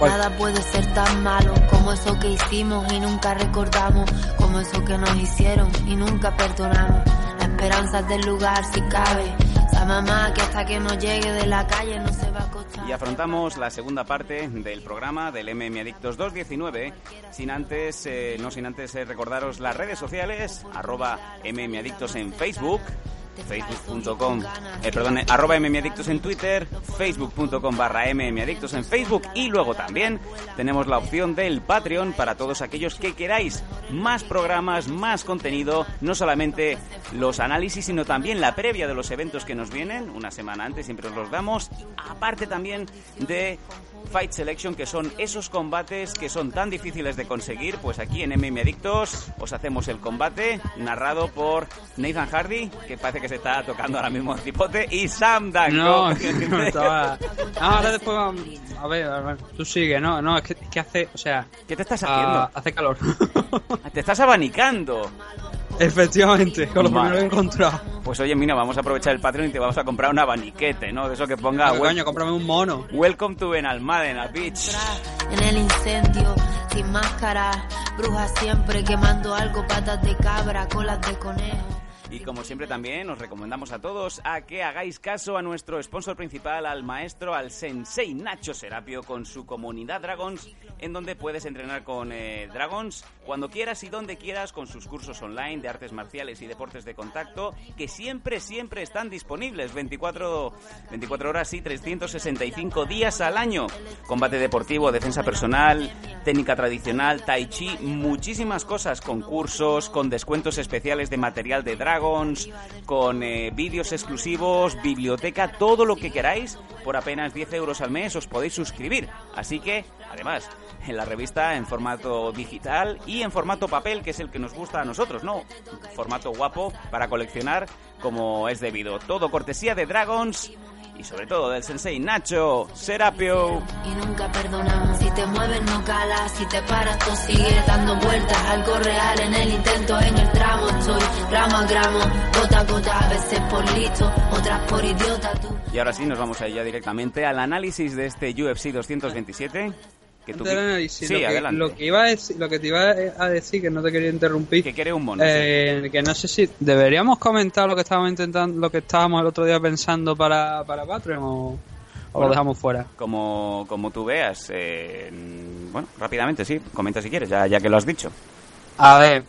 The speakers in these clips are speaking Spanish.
Nada puede ser tan malo como eso que hicimos y nunca recordamos, como eso que nos hicieron y nunca perdonamos. La esperanza del lugar si cabe. Esa mamá que hasta que no llegue de la calle no se va a acostar. Y afrontamos la segunda parte del programa del MM Adictos 219, sin antes, eh, no sin antes eh, recordaros las redes sociales, arroba MM Adictos en Facebook, facebook.com, eh, perdón, eh, arroba mmadictos en Twitter, facebook.com barra mmadictos en Facebook y luego también tenemos la opción del Patreon para todos aquellos que queráis más programas, más contenido, no solamente los análisis, sino también la previa de los eventos que nos vienen, una semana antes siempre os los damos, aparte también de Fight Selection, que son esos combates que son tan difíciles de conseguir, pues aquí en MM Adictos os hacemos el combate narrado por Nathan Hardy, que parece que se está tocando ahora mismo el cipote, y Sam Danko. No, no estaba... Ah, ahora después vamos- a ver, a ver, tú sigue, no, no, es que, es que hace, o sea, ¿Qué te estás ah, haciendo? hace calor. Te estás abanicando. Efectivamente, con lo primero que he encontrado. Pues oye, mira, vamos a aprovechar el Patreon y te vamos a comprar un abaniquete, ¿no? De eso que ponga wel- coño, cómprame un mono. Welcome to Benalmádena Beach. En el incendio, sin máscara, brujas siempre quemando algo, patas de cabra, colas de conejo. Y como siempre también os recomendamos a todos a que hagáis caso a nuestro sponsor principal, al maestro, al sensei Nacho Serapio con su comunidad Dragons, en donde puedes entrenar con eh, Dragons cuando quieras y donde quieras con sus cursos online de artes marciales y deportes de contacto, que siempre, siempre están disponibles 24, 24 horas y 365 días al año. Combate deportivo, defensa personal, técnica tradicional, tai chi, muchísimas cosas, con cursos, con descuentos especiales de material de Dragons, con eh, vídeos exclusivos, biblioteca, todo lo que queráis, por apenas 10 euros al mes os podéis suscribir. Así que, además, en la revista en formato digital y en formato papel, que es el que nos gusta a nosotros, ¿no? Formato guapo para coleccionar como es debido. Todo cortesía de Dragons y sobre todo del sensei Nacho Serapio. Y nunca perdonamos. Si te mueves no calas, si te paras tú sigues dando vueltas. Algo real en el intento, en el tramo estoy. Gramo a gramo, gota a gota, a veces por listo, otras por idiota tú. Y ahora sí, nos vamos a ir ya directamente al análisis de este UFC 227. Que tú... Antes del análisis, Sí, lo, que, adelante. lo que iba a decir, lo que te iba a decir, que no te quería interrumpir, Que quiere un mono. sí. eh, que no sé si deberíamos comentar lo que estábamos intentando, lo que estábamos el otro día pensando para, para Patreon o, lo dejamos fuera. Como, como tú veas. eh, bueno, rápidamente, sí. Comenta si quieres, ya, ya que lo has dicho. A ver,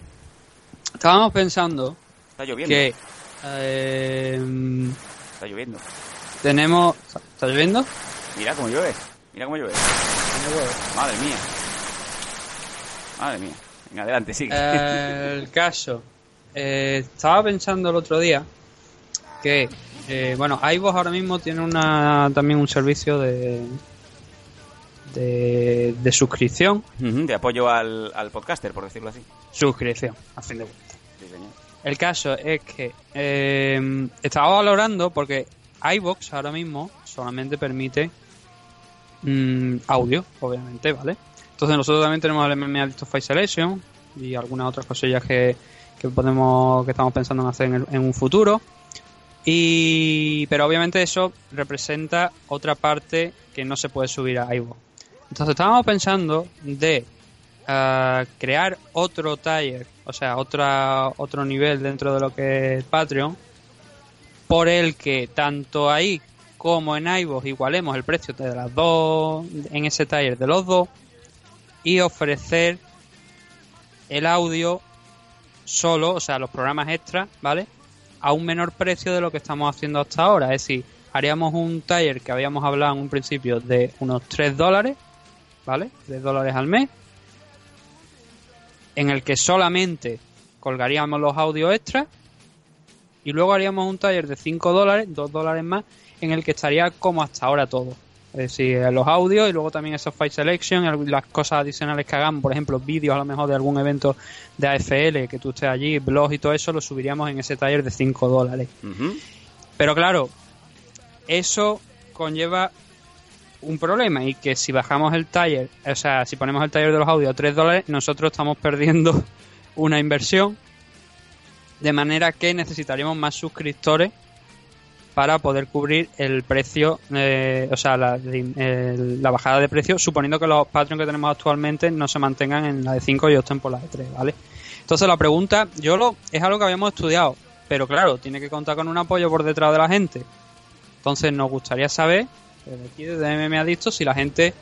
estábamos pensando Está lloviendo. que eh, Está lloviendo. tenemos, ¿está lloviendo? Mira cómo llueve. Mira cómo llueve. Madre mía. Madre mía. Venga, adelante, sigue. Eh, el caso. eh, estaba pensando el otro día que, eh, bueno, iVoox ahora mismo tiene una también un servicio de de, de suscripción. De apoyo al, al podcaster, por decirlo así. Suscripción, a fin de cuentas. Sí, señor. El caso es que eh, estaba valorando porque iVoox ahora mismo solamente permite mm, audio, obviamente, ¿vale? Entonces nosotros también tenemos el MMA Face Selection y algunas otras cosillas que, que podemos que estamos pensando en hacer en, en un futuro. Y pero obviamente eso representa otra parte que no se puede subir a iVoox. Entonces estábamos pensando de ah, crear otro tier, o sea, otra, otro nivel dentro de lo que es Patreon, por el que tanto ahí como en iVoox igualemos el precio de las dos, en ese tier de los dos, y ofrecer el audio solo, o sea, los programas extra, ¿vale? A un menor precio de lo que estamos haciendo hasta ahora. Es decir, haríamos un tier que habíamos hablado en un principio de unos 3 dólares, ¿vale? 3 dólares al mes, en el que solamente colgaríamos los audios extras y luego haríamos un taller de 5 dólares, 2 dólares más, en el que estaría como hasta ahora todo. Es decir, eh, los audios y luego también esos Fight Selection, las cosas adicionales que hagamos, por ejemplo, vídeos a lo mejor de algún evento de AFL, que tú estés allí, blogs y todo eso, lo subiríamos en ese taller de 5 dólares. Pero claro, eso conlleva un problema y que si bajamos el taller, o sea, si ponemos el taller de los audios a 3 dólares, nosotros estamos perdiendo una inversión. De manera que necesitaríamos más suscriptores para poder cubrir el precio, eh, o sea, la, bajada de precio, suponiendo que los Patreon que tenemos actualmente no se mantengan en la de 5 y opten por la de 3, ¿vale? Entonces la pregunta, yo lo, es algo que habíamos estudiado, pero claro, tiene que contar con un apoyo por detrás de la gente. Entonces nos gustaría saber, desde aquí desde MM Adicto, si la gente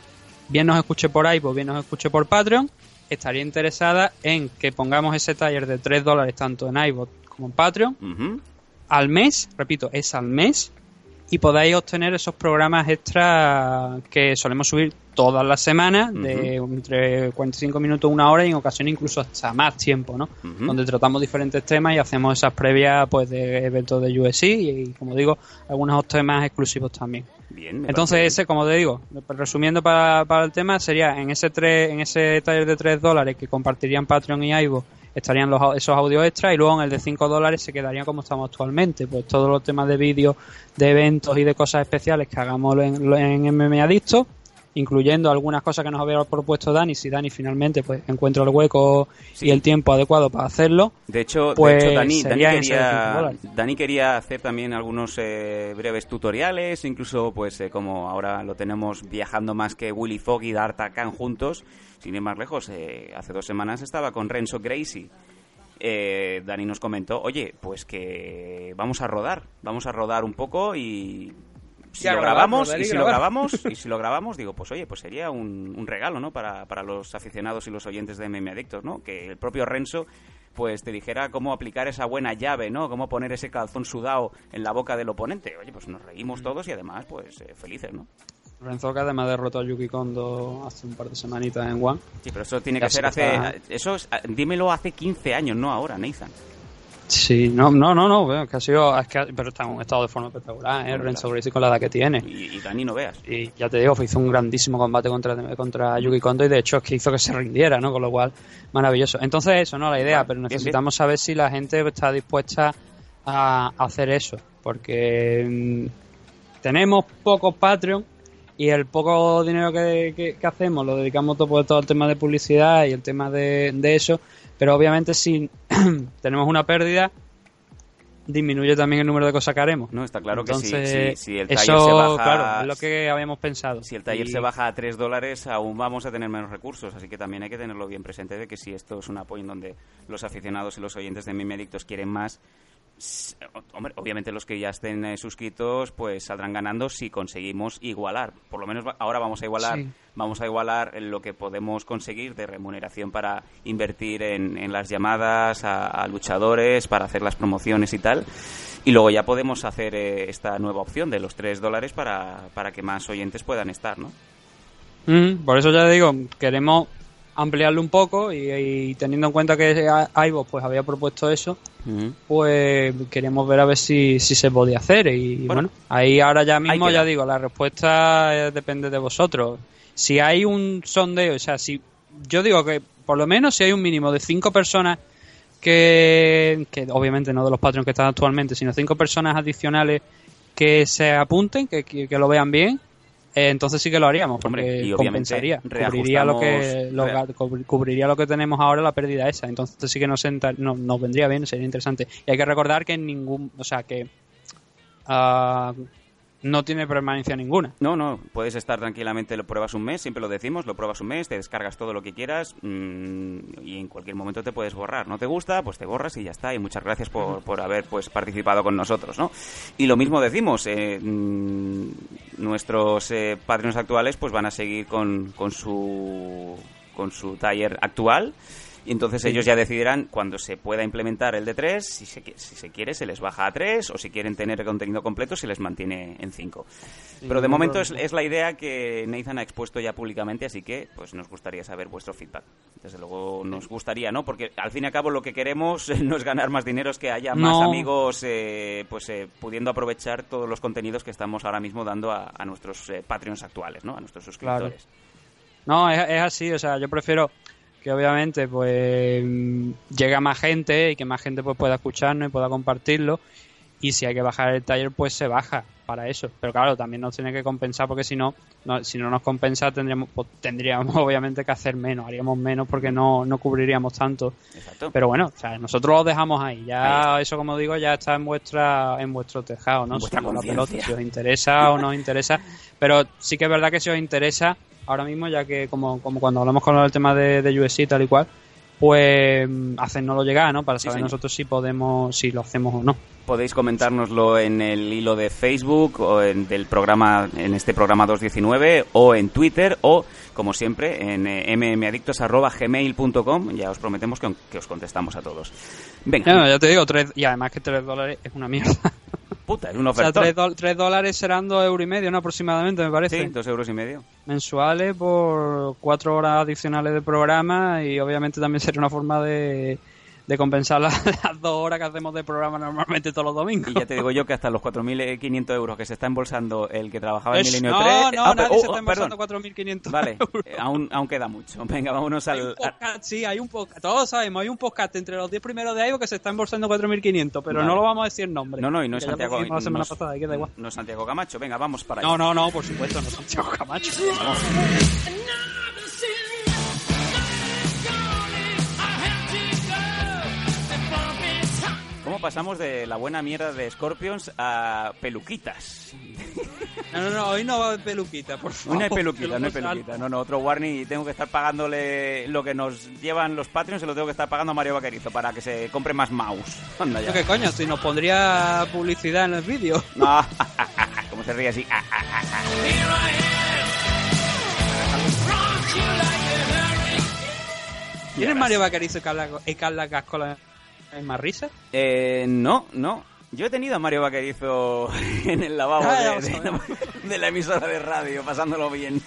bien nos escuche por ahí, pues bien nos escuche por Patreon, estaría interesada en que pongamos ese taller de 3 dólares tanto en iBot como en Patreon al mes, repito, es al mes, y podáis obtener esos programas extra que solemos subir todas las semanas, de entre 45 minutos, una hora y en ocasiones incluso hasta más tiempo, ¿no? Donde tratamos diferentes temas y hacemos esas previas pues de eventos de USC y, como digo, algunos temas exclusivos también. Bien, Entonces ese, como te digo, resumiendo para, para el tema, sería en ese, tres, en ese taller de 3 dólares que compartirían Patreon y Ivo estarían los, esos audios extras y luego en el de 5 dólares se quedaría como estamos actualmente. Pues todos los temas de vídeo, de eventos y de cosas especiales que hagamos en, en MMA Adicto, incluyendo algunas cosas que nos había propuesto Dani, si Dani finalmente pues encuentra el hueco y el tiempo adecuado para hacerlo. De hecho, pues, Dani, Dani, quería, hacer también algunos eh, breves tutoriales, incluso pues eh, como ahora lo tenemos viajando más que Willy Fogg y D'Artagnan juntos, sin ir más lejos, eh, hace dos semanas estaba con Renzo Gracie. Eh, Dani nos comentó, oye, pues que vamos a rodar, vamos a rodar un poco y si lo grabamos y si lo grabamos y si lo grabamos digo pues oye pues sería un, regalo no para, para, los aficionados y los oyentes de MM Adictos no que el propio Renzo pues te dijera cómo aplicar esa buena llave no cómo poner ese calzón sudado en la boca del oponente. Oye pues nos reímos todos y además pues eh, felices no Renzo que además derrotó a Yuki Kondo hace un par de semanitas en One. Sí, pero eso tiene que ser hace... Eso dímelo hace 15 años, no ahora, Nathan. Sí, no, no, no, no, que ha sido, es que, pero está en un estado de forma espectacular, ¿eh? Renzo Gracie con la edad que tiene. Y, Dani no veas. Y ya te digo, hizo un grandísimo combate contra, contra Yuki Kondo y de hecho es que hizo que se rindiera, ¿no? Con lo cual, maravilloso. Entonces eso, ¿no? La idea, pero necesitamos saber si la gente está dispuesta a hacer eso, porque mm, tenemos pocos Patreon y el poco dinero que, hacemos lo dedicamos todo, pues, todo el tema de publicidad y el tema de, eso, pero obviamente si tenemos una pérdida disminuye también el número de cosas que haremos. No, está claro que si, si, el taller se baja... Claro, es lo que habíamos pensado. Si el taller se baja a 3 dólares, aún vamos a tener menos recursos, así que también hay que tenerlo bien presente de que si esto es un apoyo en donde los aficionados y los oyentes de Mimedictos quieren más, Hombre, obviamente los que ya estén eh, suscritos pues saldrán ganando si conseguimos igualar. Por lo menos ahora vamos a igualar, vamos a igualar lo que podemos conseguir de remuneración para invertir en, las llamadas a, luchadores, para hacer las promociones y tal. Y luego ya podemos hacer eh, esta nueva opción de los 3 dólares para, para que más oyentes puedan estar, ¿no? Mm, por eso ya digo, queremos ampliarlo un poco y, teniendo en cuenta que Ivo pues había propuesto eso, pues queríamos ver a ver si, si se podía hacer y bueno, ahí ahora ya mismo ya digo, la respuesta depende de vosotros. Si hay un sondeo, o sea, si yo digo que por lo menos si hay un mínimo de cinco personas que, que obviamente no de los patrones que están actualmente, sino cinco personas adicionales que se apunten, que, que lo vean bien, eh, entonces sí que lo haríamos, porque y compensaría, cubriría lo, que, cubriría lo que tenemos ahora la pérdida esa, entonces sí que nos, nos vendría bien, sería interesante. Y hay que recordar que en ningún, o sea, que uh, no tiene permanencia ninguna. No, no, puedes estar tranquilamente, lo pruebas un mes, siempre lo decimos, lo pruebas un mes, te descargas todo lo que quieras mm, y en cualquier momento te puedes borrar. ¿No te gusta? Pues te borras y ya está. Y muchas gracias por, por haber pues participado con nosotros, ¿no? Y lo mismo decimos, eh, mm, nuestros eh, actuales pues van a seguir con, con su con su taller actual y entonces ellos ya decidirán cuando se pueda implementar el de 3, si se, si se quiere se les baja a 3 o si quieren tener el contenido completo se les mantiene en 5. Pero de momento es, es, la idea que Nathan ha expuesto ya públicamente, así que pues nos gustaría saber vuestro feedback. Desde luego nos gustaría, ¿no? Porque al fin y al cabo lo que queremos no es ganar más dinero, es que haya más amigos eh, pues eh, pudiendo aprovechar todos los contenidos que estamos ahora mismo dando a, nuestros eh, Patreons actuales, ¿no? A nuestros suscriptores. No, es, es así, o sea, yo prefiero que obviamente pues llega más gente y que más gente pues pueda escucharnos y pueda compartirlo y si hay que bajar el taller pues se baja para eso. Pero claro, también nos tiene que compensar porque si no, si no nos compensa tendríamos, pues, tendríamos obviamente que hacer menos, haríamos menos porque no, no cubriríamos tanto. Pero bueno, o sea, nosotros lo dejamos ahí. Ya eso como digo ya está en vuestra en vuestro tejado, ¿no? Si, si os interesa o no os interesa. Pero sí que es verdad que si os interesa ahora mismo, ya que como, como cuando hablamos con el tema de, de tal y cual, pues hacernoslo llegar, ¿no? Para saber nosotros si podemos, si lo hacemos o no. Podéis comentárnoslo en el hilo de Facebook o en del programa, en este programa 219 o en Twitter o, como siempre, en eh, mmadictos.gmail.com. Ya os prometemos que, que, os contestamos a todos. Venga. ya te digo, tres, y además que 3 dólares es una mierda. Puta, es una oferta. O sea, 3, dólares serán 2 euros y medio, ¿no? Aproximadamente, me parece. Sí, 2 euros y medio. Mensuales por 4 horas adicionales de programa y obviamente también sería una forma de de compensar las, dos horas que hacemos de programa normalmente todos los domingos. Y ya te digo yo que hasta los 4.500 euros que se está embolsando el que trabajaba en Milenio no, 3... No, no, nadie se está embolsando 4.500 Vale, eh, aún, aún, queda mucho. Venga, vámonos al... sí, hay un podcast, todos sabemos, hay un podcast entre los 10 primeros de ahí que se está embolsando 4.500, pero no lo vamos a decir nombre. No, no, y no es Santiago... La semana pasada, da igual. No es Santiago Camacho, venga, vamos para allá. No, no, no, por supuesto, no es Santiago Camacho. Vamos. ¿Cómo pasamos de la buena mierda de Scorpions a peluquitas? No, no, no, hoy no va haber peluquita, por favor. Una peluquita, no hay peluquita. No, no, otro warning y tengo que estar pagándole lo que nos llevan los Patreons, se lo tengo que estar pagando a Mario Vaquerizo para que se compre más mouse. Anda ya. ¿Qué coño? Si nos pondría publicidad en el vídeo. No, como se ríe así. ¿Tienes Mario Vaquerizo y Carla Cascola ¿Hay más risa? Eh, no, no. Yo he tenido a Mario Vaquerizo en el lavabo ah, de, la emisora de radio, pasándolo bien.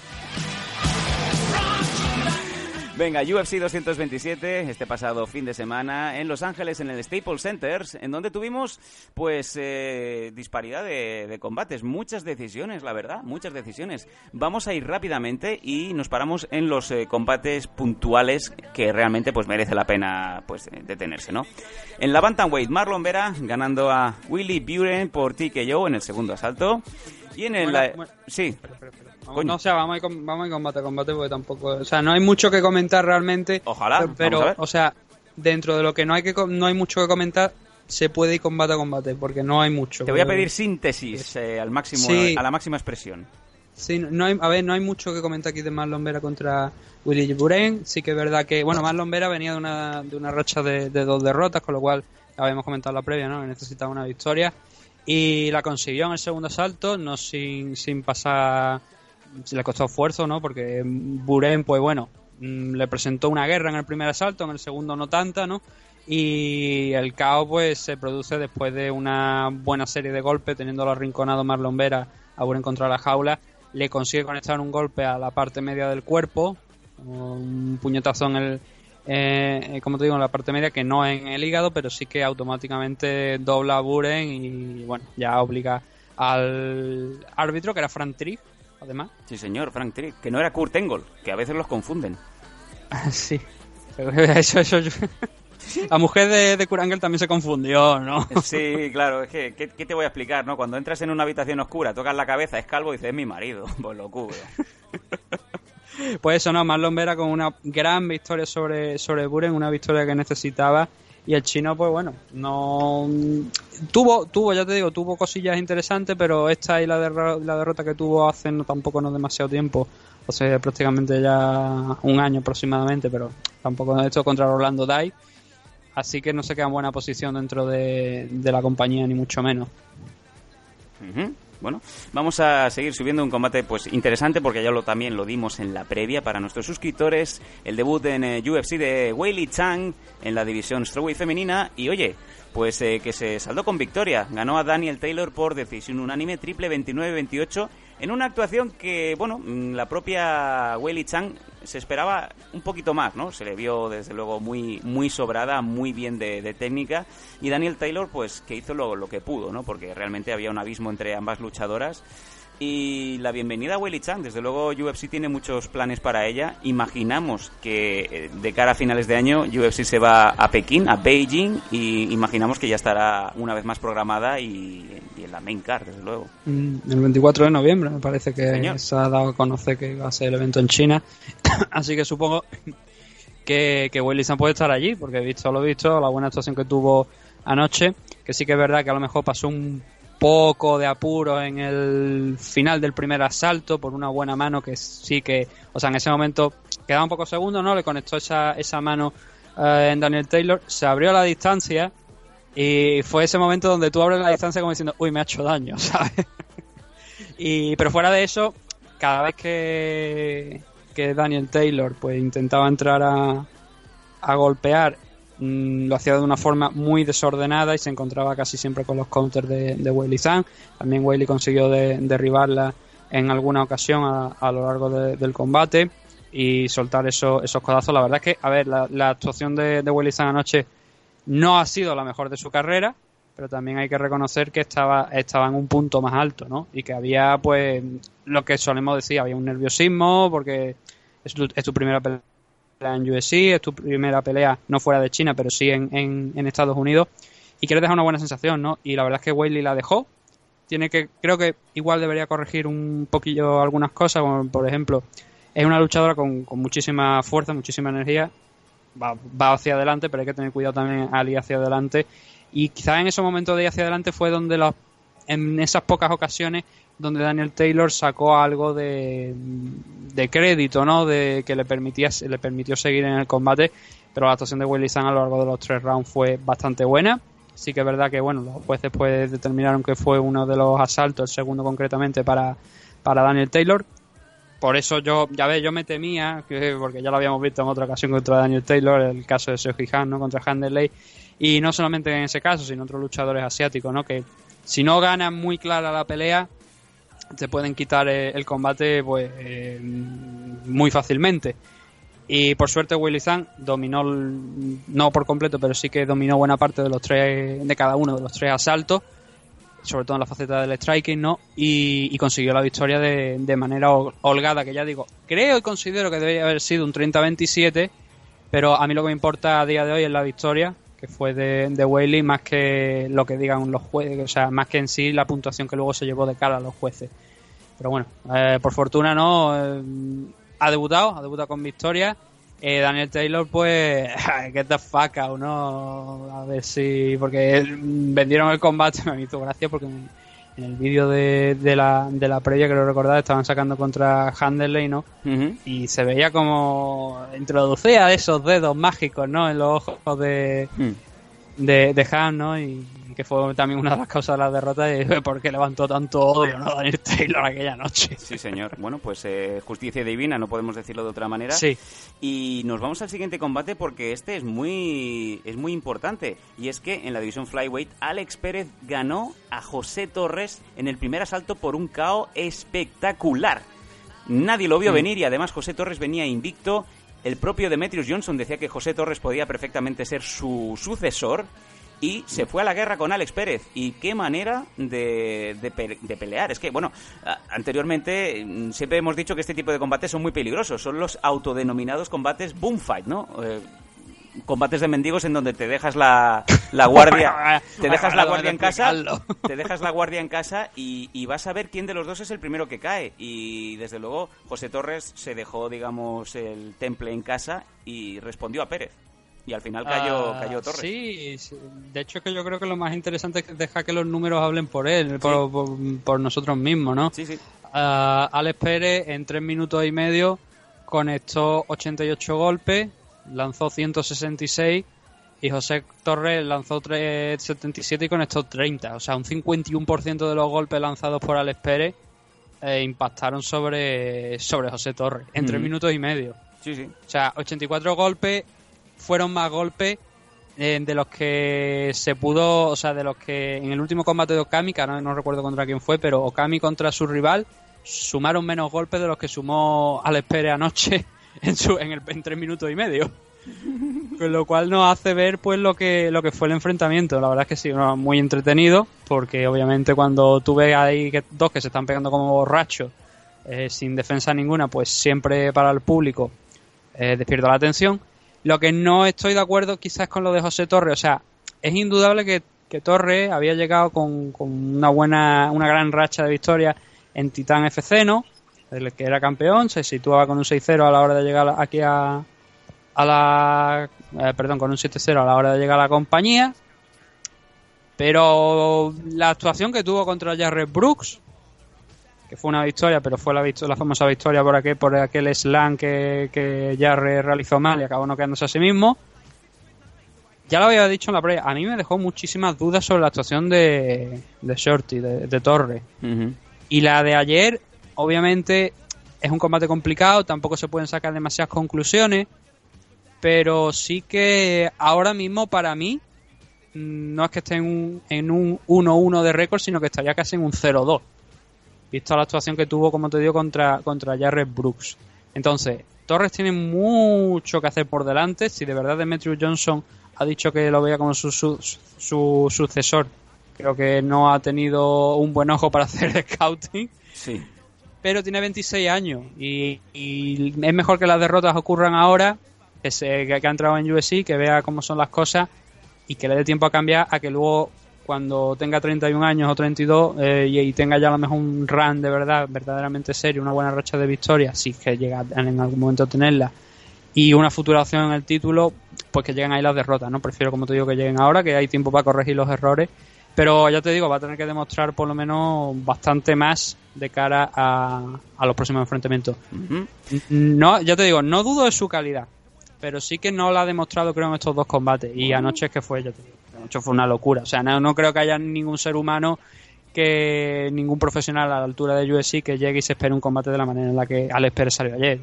Venga, UFC 227, este pasado fin de semana en Los Ángeles, en el Staples Center, en donde tuvimos, pues, eh, disparidad de, combates, muchas decisiones, la verdad, muchas decisiones. Vamos a ir rápidamente y nos paramos en los eh, combates puntuales que realmente, pues, merece la pena, pues, detenerse, ¿no? En la Bantamweight, Marlon Vera ganando a Willy Buren por TKO en el segundo asalto. Y en el... Sí. Vamos, no, o sea, vamos a, ir, vamos a combate a combate porque tampoco... O sea, no hay mucho que comentar realmente. Ojalá, Pero, o sea, dentro de lo que no hay, que, no hay mucho que comentar, se puede ir combate a combate porque no hay mucho. Te voy a pedir síntesis eh, al máximo, a la máxima expresión. Sí, no hay, a ver, no hay mucho que comentar aquí de Marlon Vera contra Willy Buren. Sí que es verdad que, bueno, Marlon Vera venía de una, de una racha de, de dos derrotas, con lo cual, habíamos comentado la previa, ¿no? necesitaba una victoria. Y la consiguió en el segundo asalto, no sin, sin pasar le costó esfuerzo, ¿no? Porque Buren, pues bueno, mm, le presentó una guerra en el primer asalto, en el segundo no tanta, ¿no? Y el caos, pues, se produce después de una buena serie de golpes, teniendo arrinconado Marlon Vera a Buren contra la jaula. Le consigue conectar un golpe a la parte media del cuerpo, un puñetazo en el, eh, como te digo, en la parte media, que no en el hígado, pero sí que automáticamente dobla a Buren y, bueno, ya obliga al árbitro, que era Frank Trigg, además. Sí, señor, Frank Trick, que no era Kurt Engel, que a veces los confunden. sí, eso, eso La mujer de, de Kurt Engel también se confundió, ¿no? Sí, claro, es que, ¿qué, te voy a explicar, no? Cuando entras en una habitación oscura, tocas la cabeza, es calvo y dices, es mi marido, pues lo cubro. pues eso, no, Marlon Vera con una gran victoria sobre, sobre Buren, una victoria que necesitaba y el chino pues bueno no tuvo tuvo ya te digo tuvo cosillas interesantes pero esta y la, la derrota que tuvo hace no tampoco no demasiado tiempo. O sea prácticamente ya un año aproximadamente pero tampoco hecho contra Rolando Dai. Así que no se queda en buena posición dentro de, de la compañía ni mucho menos bueno, vamos a seguir subiendo un combate pues interesante porque ya lo también lo dimos en la previa para nuestros suscriptores, el debut en eh, UFC de Weili Chang en la división strawweight femenina. Y oye, pues eh, que se saldó con victoria, ganó a Daniel Taylor por decisión unánime triple 29-28 en una actuación que, bueno, mm, la propia Weili Chang se esperaba un poquito más, ¿no? Se le vio desde luego muy, muy sobrada, muy bien de, técnica. Y Daniel Taylor, pues que hizo lo, lo, que pudo, ¿no? Porque realmente había un abismo entre ambas luchadoras. Y la bienvenida a Weili Chan. Desde luego, UFC tiene muchos planes para ella. Imaginamos que eh, de cara a finales de año, UFC se va a Pekín, a Beijing, y imaginamos que ya estará una vez más programada y, en la main card, desde luego. Mm, el 24 de noviembre, me parece que se ha dado a conocer que va a ser el evento en China. Así que supongo que, que Weili Chan puede estar allí, porque he visto lo visto, la buena actuación que tuvo anoche, que sí que es verdad que a lo mejor pasó un poco de apuro en el final del primer asalto por una buena mano que sí que, o sea, en ese momento quedaba un poco segundo, ¿no? Le conectó esa, esa mano eh, en Daniel Taylor, se abrió la distancia y fue ese momento donde tú abres la distancia como diciendo, uy, me ha hecho daño, ¿sabes? y, pero fuera de eso, cada vez que, que Daniel Taylor pues intentaba entrar a, a golpear Mm, lo hacía de una forma muy desordenada y se encontraba casi siempre con los counters de, de Weili Zhang. También Weili consiguió derribarla en alguna ocasión a, lo largo del combate y soltar esos codazos. La verdad es que, a ver, la, actuación de, de Zhang anoche no ha sido la mejor de su carrera, pero también hay que reconocer que estaba, estaba en un punto más alto, ¿no? Y que había, pues, lo que solemos decir, había un nerviosismo porque es tu, es tu primera pelea en USC, es tu primera pelea no fuera de China, pero sí en, en, Estados Unidos, y quieres dejar una buena sensación, ¿no? Y la verdad es que Weili la dejó. Tiene que, creo que igual debería corregir un poquillo algunas cosas, por ejemplo, es una luchadora con, con muchísima fuerza, muchísima energía, va, va, hacia adelante, pero hay que tener cuidado también al ir hacia adelante. Y quizás en ese momento de ir hacia adelante fue donde los, en esas pocas ocasiones donde Daniel Taylor sacó algo de, de crédito, ¿no? De que le permitía le permitió seguir en el combate, pero la actuación de Willy San a lo largo de los tres rounds fue bastante buena. Sí que es verdad que bueno, los jueces pues determinaron que fue uno de los asaltos, el segundo concretamente para, para Daniel Taylor. Por eso yo, ya ves, yo me temía, que, porque ya lo habíamos visto en otra ocasión contra Daniel Taylor, el caso de Seoji Han, ¿no? Contra Handerley. Y no solamente en ese caso, sino otros luchadores asiáticos, ¿no? Que si no ganan muy clara la pelea, te pueden quitar eh, el combate pues eh, muy fácilmente. Y por suerte Willy Zhang dominó, no por completo, pero sí que dominó buena parte de los tres, de cada uno de los tres asaltos, sobre todo en la faceta del striking, ¿no? Y, consiguió la victoria de, de, manera holgada, que ya digo, creo y considero que debería haber sido un 30-27, pero a mí lo que me importa a día de hoy es la victoria, que fue de, de más que lo que digan los jueces, o sea, más que en sí la puntuación que luego se llevó de cara a los jueces. Pero bueno, eh, por fortuna no, eh, ha debutado, ha debutado con victoria. Eh, Daniel Taylor, pues, que the fuck out, ¿no? A ver si, porque vendieron el combate, me hizo gracia porque en el vídeo de, de, la, de la previa, que lo recordaba, estaban sacando contra Handerley, ¿no? Y se veía como introducía esos dedos mágicos, ¿no? En los ojos de, mm. de, de Han, ¿no? Y, que fue también una de las causas de la derrota y porque levantó tanto odio, ¿no? Daniel Taylor aquella noche. Sí, señor. Bueno, pues eh, justicia divina, no podemos decirlo de otra manera. Sí. Y nos vamos al siguiente combate porque este es muy, es muy importante. Y es que en la división Flyweight, Alex Pérez ganó a José Torres en el primer asalto por un KO espectacular. Nadie lo vio mm. venir y además José Torres venía invicto. El propio Demetrius Johnson decía que José Torres podía perfectamente ser su sucesor y se fue a la guerra con Alex Pérez. Y qué manera de, de, pelear. Es que, bueno, anteriormente mm, siempre hemos dicho que este tipo de combates son muy peligrosos. Son los autodenominados combates boom fight, ¿no? Eh, combates de mendigos en donde te dejas la, la guardia te dejas la guardia en casa te dejas la guardia en casa y, y, vas a ver quién de los dos es el primero que cae y desde luego José Torres se dejó digamos el temple en casa y respondió a Pérez y al final cayó, ah, cayó Torres. Sí, de hecho que yo creo que lo más interesante es dejar que los números hablen por él, por, nosotros mismos, ¿no? Sí, sí. Uh, Alex Pérez en tres minutos y medio conectó 88 golpes, lanzó 166 y José Torres lanzó 77 y conectó 30. O sea, un 51% de los golpes lanzados por Alex Pérez eh, impactaron sobre, sobre José Torres en tres minutos y medio. Sí, sí. O sea, 84 golpes fueron más golpes eh, de los que se pudo, o sea, de los que en el último combate de Okami, que no, recuerdo contra quién fue, pero Okami contra su rival sumaron menos golpes de los que sumó Alex Pérez anoche en, su, en, el, en tres minutos y medio. Con lo cual nos hace ver pues lo que lo que fue el enfrentamiento. La verdad es que sí, muy entretenido, porque obviamente cuando tú ves ahí que dos que se están pegando como borrachos, eh, sin defensa ninguna, pues siempre para el público eh, despierta la atención. Lo que no estoy de acuerdo quizás con lo de José Torre, o sea, es indudable que, que Torre había llegado con, con, una buena, una gran racha de victorias en Titán FC, ¿no? El que era campeón, se situaba con un 6-0 a la hora de llegar aquí a, a la. Eh, perdón, con un 7-0 a la hora de llegar a la compañía. Pero la actuación que tuvo contra Jared Brooks, que fue una victoria, pero fue la, la famosa victoria por aquel, por aquel slam que, que Jared realizó mal y acabó no quedándose a sí mismo. Ya lo había dicho en la previa, a mí me dejó muchísimas dudas sobre la actuación de, de Shorty, de, de Torre. Uh -huh. Y la de ayer, obviamente, es un combate complicado, tampoco se pueden sacar demasiadas conclusiones pero sí que ahora mismo para mí no es que esté en un 1-1 de récord, sino que estaría casi en un 0-2. Visto la actuación que tuvo, como te digo, contra, contra Jared Brooks. Entonces, Torres tiene mucho que hacer por delante. Si de verdad Demetrius Johnson ha dicho que lo veía como su, su, su sucesor, creo que no ha tenido un buen ojo para hacer scouting. Sí. Pero tiene 26 años y, y es mejor que las derrotas ocurran ahora que, se, que, ha entrado en USC, que vea cómo son las cosas y que le dé tiempo a cambiar a que luego cuando tenga 31 años o 32 eh, y, y, tenga ya a lo mejor un run de verdad, verdaderamente serio, una buena racha de victoria, si es que llega en algún momento a tenerla, y una futura opción en el título, pues que lleguen ahí las derrotas, ¿no? Prefiero, como te digo, que lleguen ahora, que hay tiempo para corregir los errores, pero ya te digo, va a tener que demostrar por lo menos bastante más de cara a, a los próximos enfrentamientos. Uh -huh. No, ya te digo, no dudo de su calidad, pero sí que no la ha demostrado creo en estos dos combates y anoche es que fue, yo te digo, anoche fue una locura, o sea, no, no, creo que haya ningún ser humano que ningún profesional a la altura de UFC que llegue y se espere un combate de la manera en la que Alex Pérez salió ayer.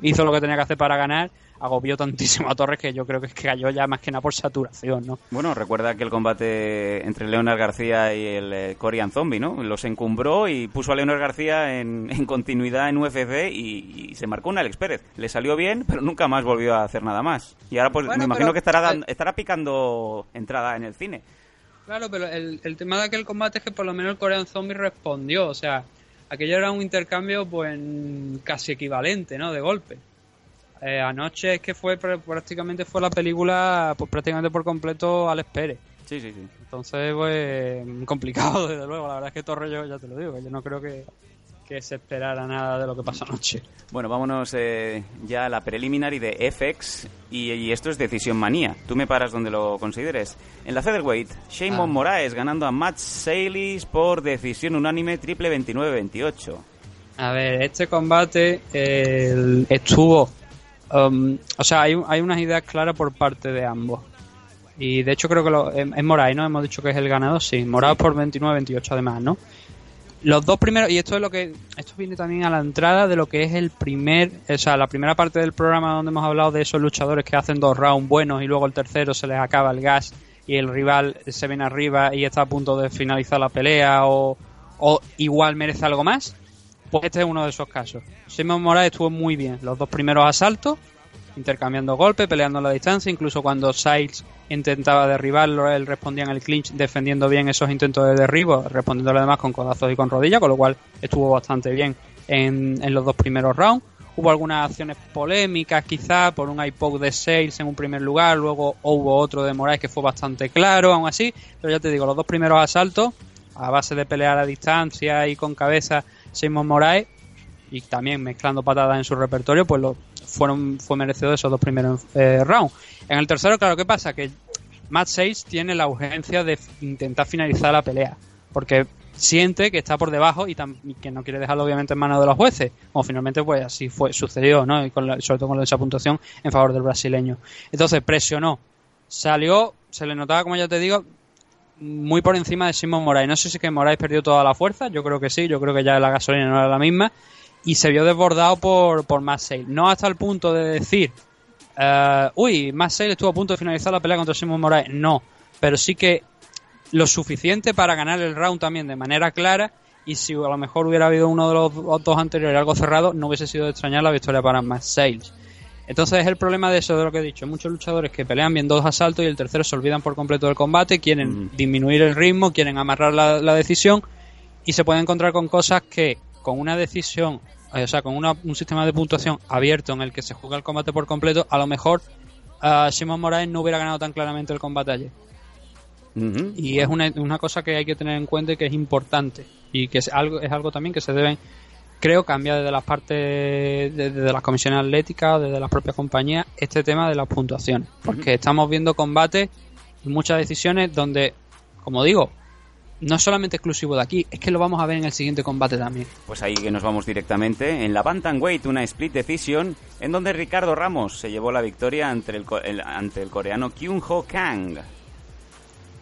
Hizo lo que tenía que hacer para ganar agobió tantísimo a Torres que yo creo que es que cayó ya más que nada por saturación, ¿no? Bueno, recuerda que el combate entre Leonard García y el eh, Korean Zombie, ¿no? Los encumbró y puso a Leonard García en, en continuidad en UFC y, y, se marcó un Alex Pérez. Le salió bien, pero nunca más volvió a hacer nada más. Y ahora pues bueno, me imagino pero, que estará, dando, estará picando entrada en el cine. Claro, pero el, el tema de aquel combate es que por lo menos el Korean Zombie respondió, o sea, aquello era un intercambio pues casi equivalente, ¿no? De golpe. Eh, anoche es que fue prácticamente fue la película pues prácticamente por completo Alex Pérez. Sí, sí, sí. Entonces, pues, complicado, desde luego. La verdad es que Torre, yo ya te lo digo, yo no creo que, que se esperara nada de lo que pasó anoche. Bueno, vámonos eh, ya a la preliminary de FX y, y, esto es Decisión Manía. Tú me paras donde lo consideres. En la featherweight, Shane ah. Moraes ganando a Matt Saylis por decisión unánime triple 29-28. A ver, este combate eh, estuvo Um, o sea, hay, hay, unas ideas claras por parte de ambos. Y de hecho creo que lo, es, es Moray, ¿no? Hemos dicho que es el ganador, sí. Moray por 29-28 además, ¿no? Los dos primeros, y esto es lo que, esto viene también a la entrada de lo que es el primer, o sea, la primera parte del programa donde hemos hablado de esos luchadores que hacen dos rounds buenos y luego el tercero se les acaba el gas y el rival se viene arriba y está a punto de finalizar la pelea o, o igual merece algo más. Pues este es uno de esos casos. Simon Morales estuvo muy bien. Los dos primeros asaltos, intercambiando golpes, peleando a la distancia. Incluso cuando Siles intentaba derribarlo, él respondía en el clinch defendiendo bien esos intentos de derribo, respondiéndole además con codazos y con rodillas, con lo cual estuvo bastante bien en, en los dos primeros rounds. Hubo algunas acciones polémicas, quizá, por un iPod de Sales en un primer lugar, luego hubo otro de Morales que fue bastante claro, aún así, pero ya te digo, los dos primeros asaltos, a base de pelear a distancia y con cabeza, Simon Moraes y también mezclando patadas en su repertorio, pues lo, fueron fue merecido de esos dos primeros eh, rounds. En el tercero, claro, ¿qué pasa? Que Matt Sage tiene la urgencia de intentar finalizar la pelea, porque siente que está por debajo y, que no quiere dejarlo obviamente en manos de los jueces, como finalmente pues así fue sucedió, ¿no? Y con la, sobre todo con esa puntuación en favor del brasileño. Entonces presionó, salió, se le notaba, como ya te digo, muy por encima de Simon Moraes. No sé si que Moraes perdió toda la fuerza, yo creo que sí, yo creo que ya la gasolina no era la misma y se vio desbordado por, por. No hasta el punto de decir, uh, uy, Sale estuvo a punto de finalizar la pelea contra Simon Moraes. No, pero sí que lo suficiente para ganar el round también de manera clara y si a lo mejor hubiera habido uno de los dos anteriores algo cerrado, no hubiese sido de extrañar la victoria para Sales. Entonces es el problema de eso de lo que he dicho. Muchos luchadores que pelean bien dos asaltos y el tercero se olvidan por completo del combate, quieren Mm. disminuir el ritmo, quieren amarrar la, la decisión y se pueden encontrar con cosas que con una decisión, eh, o sea, con una- un sistema de puntuación abierto en el que se juega el combate por completo, a lo mejor ah, Simon Moraes no hubiera ganado tan claramente el combate ayer. Y es una, una cosa que hay que tener en cuenta y que es importante. Y que es algo, es algo también que se deben, creo, cambiar desde las partes, desde las comisiones atléticas, desde las propias compañías, este tema de las puntuaciones. Porque estamos viendo combates y muchas decisiones donde, como digo, no es solamente exclusivo de aquí, es que lo vamos a ver en el siguiente combate también. Pues ahí que nos vamos directamente. En la Bantamweight, una split decision en donde Ricardo Ramos se llevó la victoria ante el, el- ante el coreano Kyung Ho Kang.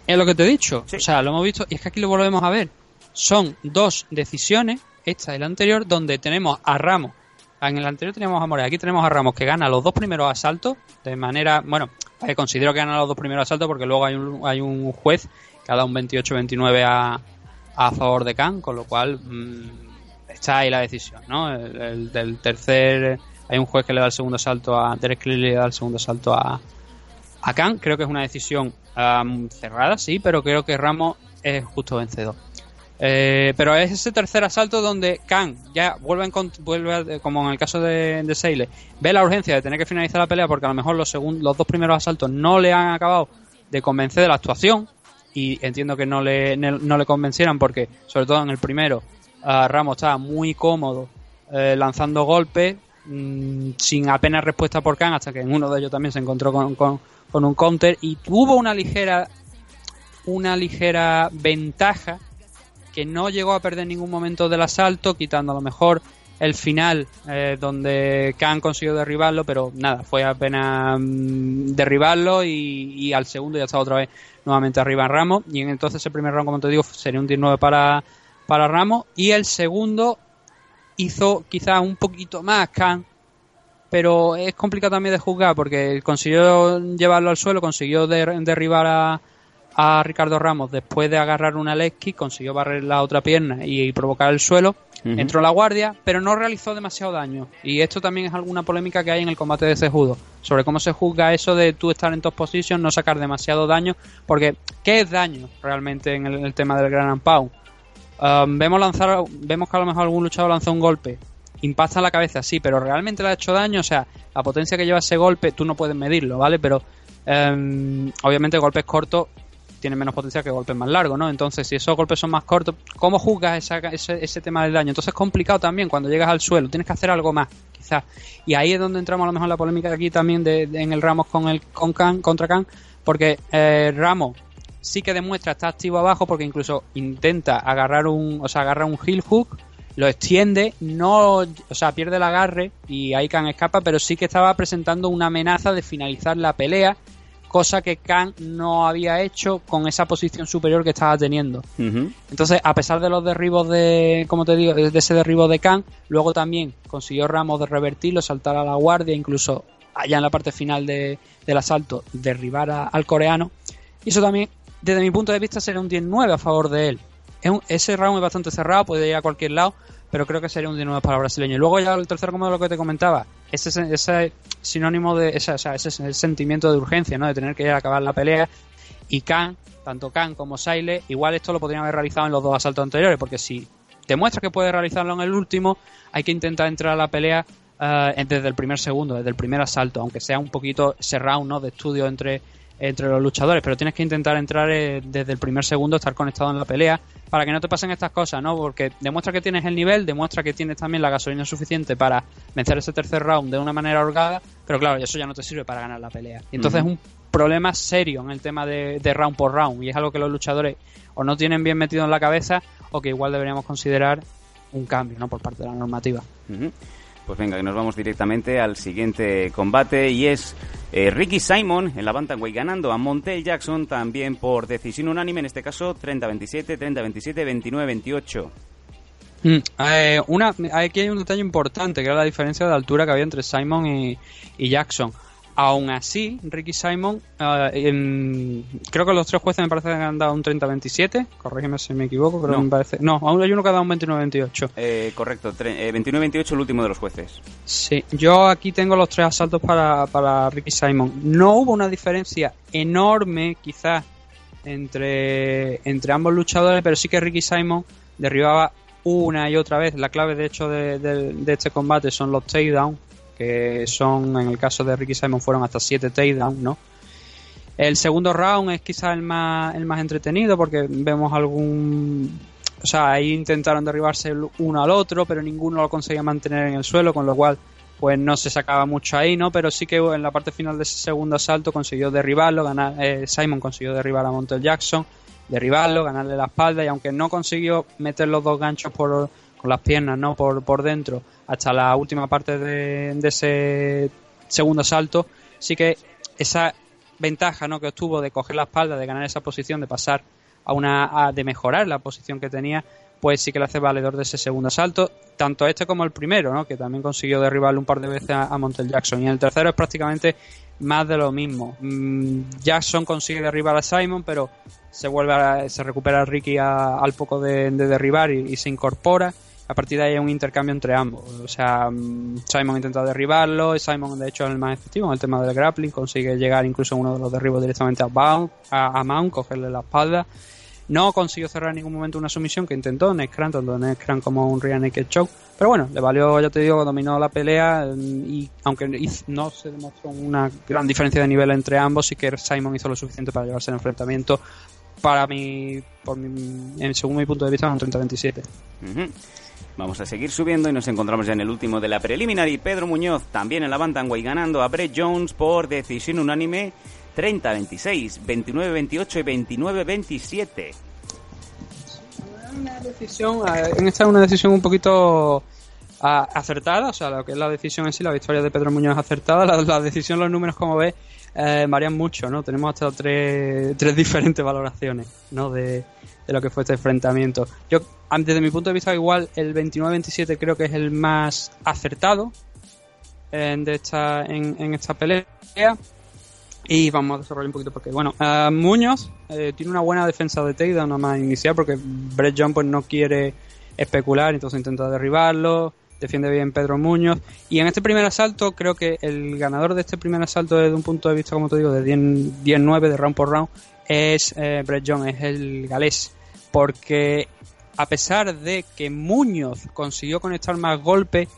Es lo que te he dicho. Sí. O sea, lo hemos visto y es que aquí lo volvemos a ver. Son dos decisiones, esta y la anterior, donde tenemos a Ramos. En el anterior teníamos a Morea, aquí tenemos a Ramos que gana los dos primeros asaltos de manera, bueno, eh, considero que gana los dos primeros asaltos porque luego hay un, hay un juez que ha dado un 28-29 a, a favor de Khan, con lo cual mm, está ahí la decisión, ¿no? El, el del tercer, hay un juez que le da el segundo asalto a Derek Cleary, le da el segundo asalto a, a Khan. Creo que es una decisión cerrada, sí, pero creo que Ramos es justo vencedor. Eh, pero es ese tercer asalto donde Khan ya vuelve, encont- vuelve a- como en el caso de, de Seile, ve la urgencia de tener que finalizar la pelea porque a lo mejor los, segun- los dos primeros asaltos no le han acabado de convencer de la actuación y entiendo que no le, no le convencieran porque sobre todo en el primero ah, Ramos estaba muy cómodo eh, lanzando golpes mm, sin apenas respuesta por Khan hasta que en uno de ellos también se encontró con, con- con un counter y tuvo una ligera una ligera ventaja que no llegó a perder ningún momento del asalto, quitando a lo mejor el final eh, donde Khan consiguió derribarlo, pero nada, fue apenas mm, derribarlo y, y al segundo ya estaba otra vez nuevamente arriba en Ramos. Y en entonces el primer round, como te digo, sería un 19 para, para Ramos. Y el segundo hizo quizás un poquito más Khan, pero es complicado también de juzgar porque consiguió llevarlo al suelo, consiguió der- derribar a, a Ricardo Ramos después de agarrar una kick, consiguió barrer la otra pierna y, provocar el suelo. Ujú. Entró en la guardia, pero no realizó demasiado daño. Y esto también es alguna polémica que hay en el combate de cejudo. Sobre cómo se juzga eso de tú estar en top position, no sacar demasiado daño. Porque, ¿qué es daño realmente en el, en el tema del Gran Pound? Um, vemos lanzar, vemos que a lo mejor algún luchador lanzó un golpe, impacta en la cabeza, sí, pero realmente le ha hecho daño, o sea, la potencia que lleva ese golpe, tú no puedes medirlo, ¿vale? Pero um, obviamente golpes cortos tienen menos potencia que golpes más largos, ¿no? Entonces, si esos golpes son más cortos, ¿cómo juzgas esa- ese, ese tema del daño? Entonces es complicado también cuando llegas al suelo, tienes que hacer algo más, quizás. Y ahí es donde entramos a lo mejor la polémica aquí también de, en el Ramos con el con Khan, contra Khan, porque eh, Ramos sí que demuestra estar activo abajo porque incluso intenta agarrar un, o sea, agarra un heel hook, lo extiende, no, o sea, pierde el agarre y ahí Khan escapa, pero sí que estaba presentando una amenaza de finalizar la pelea, cosa que Khan no había hecho con esa posición superior que estaba teniendo. Entonces, a pesar de los derribos de, como te digo, de ese derribo de Khan, luego también consiguió Ramos de revertirlo, saltar a la guardia, incluso allá en la parte final de- del asalto, derribar a- al coreano. Y eso también, desde mi punto de vista, sería un 10-9 a favor de él. Es un- ese round es bastante cerrado, puede ir a cualquier lado, pero creo que sería un 10-9 para el brasileño. Y luego ya el tercer como de lo que te comentaba, ese, ese sinónimo de, ese, o sea, ese, sentimiento de urgencia, ¿no? De tener que ir a acabar la pelea. Y Khan, tanto Khan como Saile, igual esto lo podrían haber realizado en los dos asaltos anteriores, porque si demuestra que puede realizarlo en el último, hay que intentar entrar a la pelea eh, desde el primer segundo, desde el primer asalto, aunque sea un poquito ese round ¿no? de estudio entre, entre los luchadores, pero tienes que intentar entrar eh, desde el primer segundo, estar conectado en la pelea, para que no te pasen estas cosas, ¿no? Porque demuestra que tienes el nivel, demuestra que tienes también la gasolina suficiente para vencer ese tercer round de una manera holgada, pero claro, eso ya no te sirve para ganar la pelea. Y entonces es un problema serio en el tema de, de round por round, y es algo que los luchadores o no tienen bien metido en la cabeza, o que igual deberíamos considerar un cambio, ¿no? Por parte de la normativa. Pues venga, que nos vamos directamente al siguiente combate y es eh, Ricky Simon en la Bantamweight ganando a Montel Jackson también por decisión unánime, en este caso 30-27, 30-27, 29-28. Mm, eh, una, aquí hay un detalle importante, que era la diferencia de altura que había entre Simon y Jackson. Aún así, Ricky Simon, eh, creo que los tres jueces me parece que han dado un 30-27, corrígeme si me equivoco, pero No. me parece... No, aún hay uno que ha dado un 29-28. Eh, correcto, eh, 29-28 el último de los jueces. Sí, yo aquí tengo los tres asaltos para, para Ricky Simon. No hubo una diferencia enorme, quizás, entre, entre ambos luchadores, pero sí que Ricky Simon derribaba una y otra vez. La clave, de hecho, de, de- de este combate son los takedowns, que son, en el caso de Ricky Simon, fueron hasta siete takedowns, ¿no? El segundo round es quizás el más, el más entretenido porque vemos algún... O sea, ahí intentaron derribarse uno al otro, pero ninguno lo conseguía mantener en el suelo, con lo cual pues no se sacaba mucho ahí, ¿no? Pero sí que en la parte final de ese segundo asalto consiguió derribarlo, ganar, eh, Simon consiguió derribar a Montel Jackson, derribarlo, ganarle la espalda y aunque no consiguió meter los dos ganchos por, con las piernas, ¿no? Por, por dentro hasta la última parte de, de ese segundo asalto, sí que esa ventaja, ¿no? Que obtuvo de coger la espalda, de ganar esa posición, de pasar a una, a- de mejorar la posición que tenía, pues sí que le hace valedor de ese segundo asalto, tanto este como el primero, ¿no? que también consiguió derribarle un par de veces a, Montel Jackson. Y el tercero es prácticamente más de lo mismo. Mm, Jackson consigue derribar a Simon, pero se vuelve a- se recupera Ricky a- al poco de, de derribar y se incorpora. A partir de ahí hay un intercambio entre ambos. O sea, mm, Simon intenta derribarlo y Simon, de hecho, es el más efectivo en el tema del grappling. Consigue llegar incluso uno de los derribos directamente a, Mount, a, Mount, cogerle la espalda. No consiguió cerrar en ningún momento una sumisión que intentó Nexcran, tanto Nexcran como un Rear Naked Choke. Pero bueno, le valió, ya te digo, dominó la pelea mm, y aunque no se demostró una gran diferencia de nivel entre ambos, sí que Simon hizo lo suficiente para llevarse el enfrentamiento. Para mi, por mi, según mi punto de vista, un 30-27. Ujú. Vamos a seguir subiendo y nos encontramos ya en el último de la preliminary. Pedro Muñoz también en la Bantamweight ganando a Brett Jones por decisión unánime 30-26, 29-28 y 29-27. Una decisión, en esta es una decisión un poquito acertada, o sea, lo que es la decisión en sí, la victoria de Pedro Muñoz acertada, la, la decisión, los números, como ves, eh, varían mucho, ¿no? Tenemos hasta tres, tres diferentes valoraciones, ¿no? De, de lo que fue este enfrentamiento. Yo, desde mi punto de vista, igual el 29-27 creo que es el más acertado en, de esta, en, esta pelea. Y vamos a desarrollar un poquito porque, bueno, eh, Muñoz eh, tiene una buena defensa de takedown nada más inicial porque Brett John pues no quiere especular, entonces intenta derribarlo, defiende bien Pedro Muñoz. Y en este primer asalto creo que el ganador de este primer asalto desde un punto de vista, como te digo, de 10 10-9 de round por round es eh, Brett John, es el galés. Porque a pesar de que Muñoz consiguió conectar más golpes,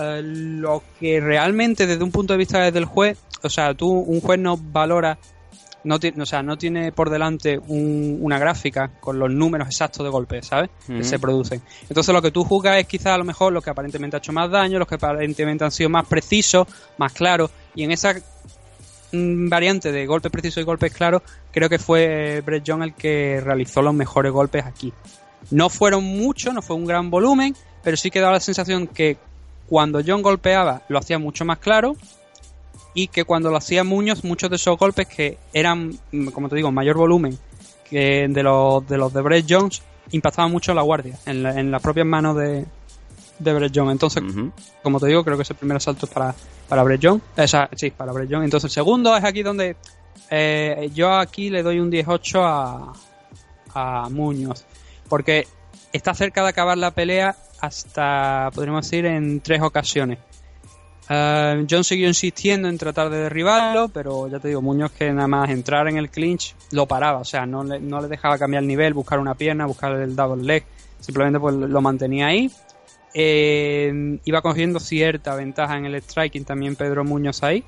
eh, lo que realmente desde un punto de vista del juez, o sea, tú, un juez no valora, no tiene, o sea, no tiene por delante un- una gráfica con los números exactos de golpes, ¿sabes? Que se producen. Entonces lo que tú juzgas es quizás a lo mejor lo que aparentemente ha hecho más daño, los que aparentemente han sido más precisos, más claros, y en esa variante de golpes precisos y golpes claros, creo que fue Brett John el que realizó los mejores golpes aquí. No fueron muchos, no fue un gran volumen, pero sí que daba la sensación que cuando John golpeaba lo hacía mucho más claro y que cuando lo hacía Muñoz, muchos de esos golpes que eran, como te digo, mayor volumen que de los de, los de Brett Jones, impactaban mucho la guardia, en, la- en las propias manos de, de Brett. Entonces, como te digo, creo que ese primer asalto es para, para Brett. Esa, sí, para Brett. Entonces, el segundo es aquí donde eh, yo aquí le doy un 18 a, a Muñoz. Porque está cerca de acabar la pelea hasta, podríamos decir, en tres ocasiones. Eh, John siguió insistiendo en tratar de derribarlo, pero ya te digo, Muñoz que nada más entrar en el clinch lo paraba, o sea, no le, no le dejaba cambiar el nivel, buscar una pierna, buscar el double leg, simplemente pues lo mantenía ahí. Eh, iba cogiendo cierta ventaja en el striking también Pedro Muñoz ahí.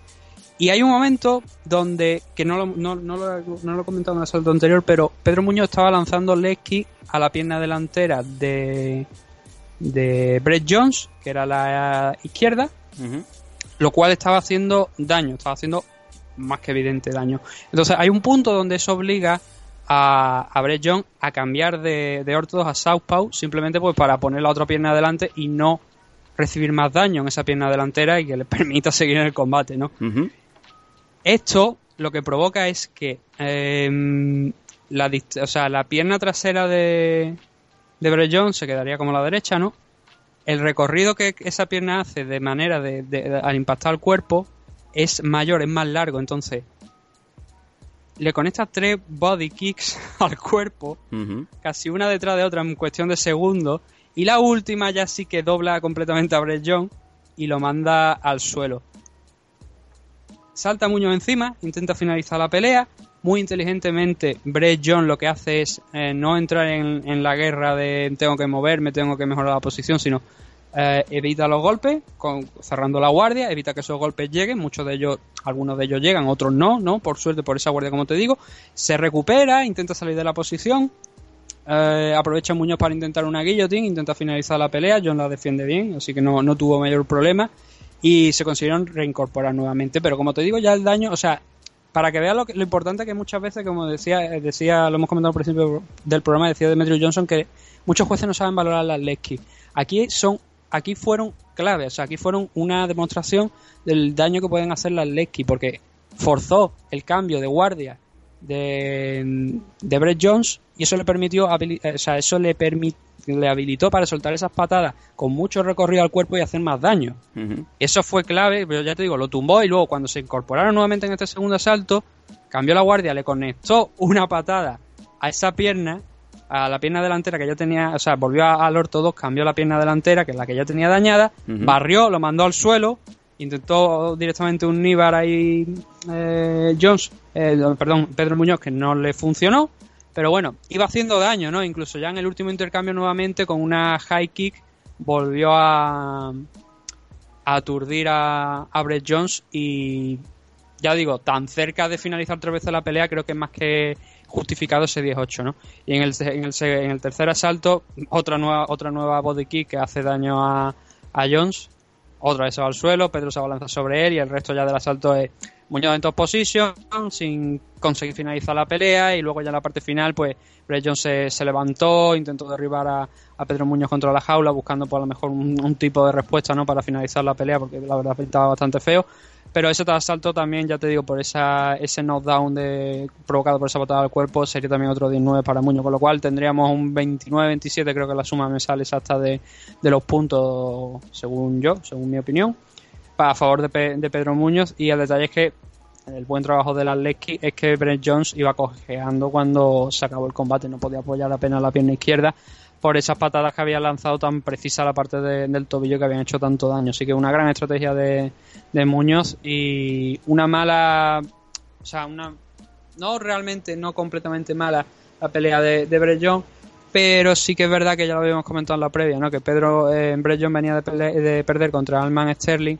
Y hay un momento donde, que no lo, no, no lo, no lo he comentado en el asalto anterior, pero Pedro Muñoz estaba lanzando kick a la pierna delantera de, de Brett Jones, que era la izquierda, lo cual estaba haciendo daño, estaba haciendo más que evidente daño. Entonces hay un punto donde eso obliga a, a Brett Jones a cambiar de, de ortodox a southpaw simplemente pues para poner la otra pierna adelante y no recibir más daño en esa pierna delantera y que le permita seguir en el combate, ¿no? Esto lo que provoca es que em, la, o sea, la pierna trasera de, de Brett Jones se quedaría como la derecha, ¿no? El recorrido que esa pierna hace de manera de, de- de- al impactar el cuerpo es mayor, es más largo, entonces le conecta tres body kicks al cuerpo, casi una detrás de otra en cuestión de segundos, y la última ya sí que dobla completamente a Brett John y lo manda al suelo. Salta Muñoz encima, intenta finalizar la pelea. Muy inteligentemente, Brett John lo que hace es eh, no entrar en, la guerra de tengo que moverme, tengo que mejorar la posición, sino eh, evita los golpes, cerrando la guardia, evita que esos golpes lleguen. Muchos de ellos, algunos de ellos llegan, otros no, ¿no? Por suerte, por esa guardia, como te digo. Se recupera, intenta salir de la posición. Eh, aprovecha Muñoz para intentar una guillotine, intenta finalizar la pelea. John la defiende bien, así que no, no tuvo mayor problema y se consiguieron reincorporar nuevamente. Pero como te digo, ya el daño, o sea, para que veas lo, lo importante que muchas veces, como decía, decía, lo hemos comentado al principio del programa, decía Demetrio Johnson que muchos jueces no saben valorar las Lesky. Aquí son, aquí fueron claves, o sea, aquí fueron una demostración del daño que pueden hacer las Lesky, porque forzó el cambio de guardia de, de Brett Jones y eso le permitió, o sea, eso le permitió le habilitó para soltar esas patadas con mucho recorrido al cuerpo y hacer más daño. Eso fue clave, pero ya te digo, lo tumbó y luego cuando se incorporaron nuevamente en este segundo asalto, cambió la guardia, le conectó una patada a esa pierna, a la pierna delantera que ya tenía, o sea, volvió al ortodox, cambió la pierna delantera, que es la que ya tenía dañada, barrió, lo mandó al suelo, intentó directamente un Nibar ahí, eh, Jones, eh, perdón, Pedro Muñoz, que no le funcionó, pero bueno, iba haciendo daño, ¿no? Incluso ya en el último intercambio nuevamente con una high kick volvió a, a aturdir a, a Brett Jones y ya digo, tan cerca de finalizar tres veces la pelea creo que es más que justificado ese 18, ¿no? Y en el, en el, en el tercer asalto, otra nueva, otra nueva body kick que hace daño a, a Jones, otra vez se va al suelo, Pedro se abalanza sobre él y el resto ya del asalto es Muñoz en top position sin conseguir finalizar la pelea y luego ya en la parte final pues Brett Jones se, levantó, intentó derribar a, Pedro Muñoz contra la jaula buscando por lo mejor un, tipo de respuesta no para finalizar la pelea porque la verdad estaba bastante feo pero ese asalto también ya te digo por esa, ese knockdown de, provocado por esa patada al cuerpo sería también otro 19 para Muñoz con lo cual tendríamos un 29-27 creo que la suma me sale exacta de, de los puntos según yo, según mi opinión a favor de, de, Pedro Muñoz. Y el detalle es que el buen trabajo de Atleti es que Brent Jones iba cojeando cuando se acabó el combate, no podía apoyar apenas la pierna izquierda por esas patadas que había lanzado tan precisa la parte del tobillo que habían hecho tanto daño. Así que una gran estrategia de, Muñoz y una mala, o sea, una no realmente, no completamente mala la pelea de, de Jones, pero sí que es verdad que ya lo habíamos comentado en la previa, ¿no? que Pedro eh, Jones venía de, de perder contra Alman Sterling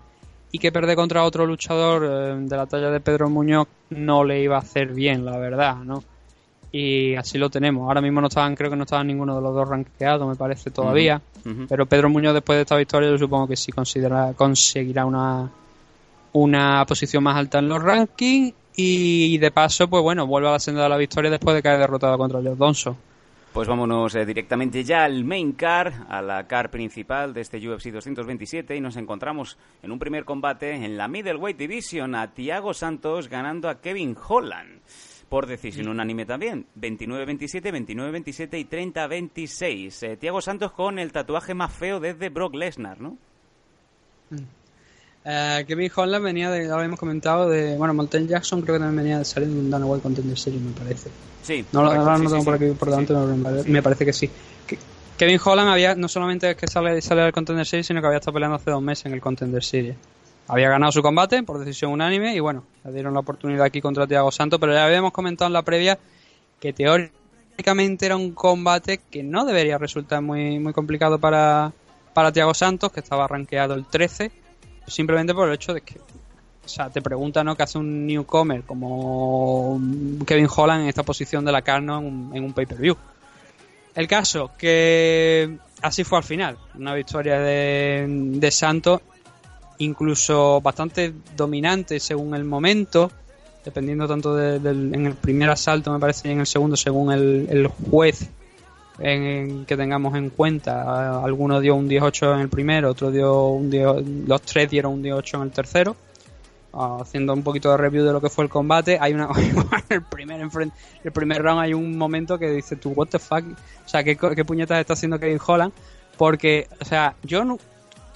y que perder contra otro luchador eh, de la talla de Pedro Muñoz no le iba a hacer bien, la verdad, ¿no? Y así lo tenemos. Ahora mismo no estaban, creo que no estaban ninguno de los dos rankeados, me parece todavía. Pero Pedro Muñoz después de esta victoria yo supongo que sí considera, conseguirá una, una posición más alta en los rankings y de paso, pues bueno, vuelve a la senda de la victoria después de caer derrotado contra George Donson. Pues vámonos eh, directamente ya al main car, a la car principal de este UFC 227 y nos encontramos en un primer combate en la Middleweight Division a Thiago Santos ganando a Kevin Holland por decisión unánime también. 29-27, 29-27 y 30-26. Eh, Thiago Santos con el tatuaje más feo desde Brock Lesnar, ¿no? Eh, Kevin Holland venía de, lo habíamos comentado, de. Bueno, Mountain Jackson creo que también venía de salir de un Dana Contender Series, me parece. Sí. No, lo no tengo por aquí por delante, me parece que sí. Kevin Holland había, no solamente es que sale, sale del Contender Series, sino que había estado peleando hace dos meses en el Contender Series. Había ganado su combate por decisión unánime y bueno, le dieron la oportunidad aquí contra Thiago Santos, pero ya habíamos comentado en la previa que teóricamente era un combate que no debería resultar muy, muy complicado para, para Thiago Santos, que estaba rankeado el 13 simplemente por el hecho de que, o sea, te pregunta, ¿no? Que hace un newcomer como Kevin Holland en esta posición de la carne en un, pay-per-view. El caso, que así fue al final. Una victoria de, de Santos, incluso bastante dominante según el momento, dependiendo tanto del, en el primer asalto, me parece, y en el segundo, según el, el juez en, que tengamos en cuenta. Alguno dio un 18 en el primero, otro dio un 10, los tres dieron un 18 en el tercero. Ah, haciendo un poquito de review de lo que fue el combate, hay una el primer el primer round hay un momento que dice tú what the fuck, o sea, qué, qué puñetas está haciendo Kevin Holland, porque, o sea, yo no,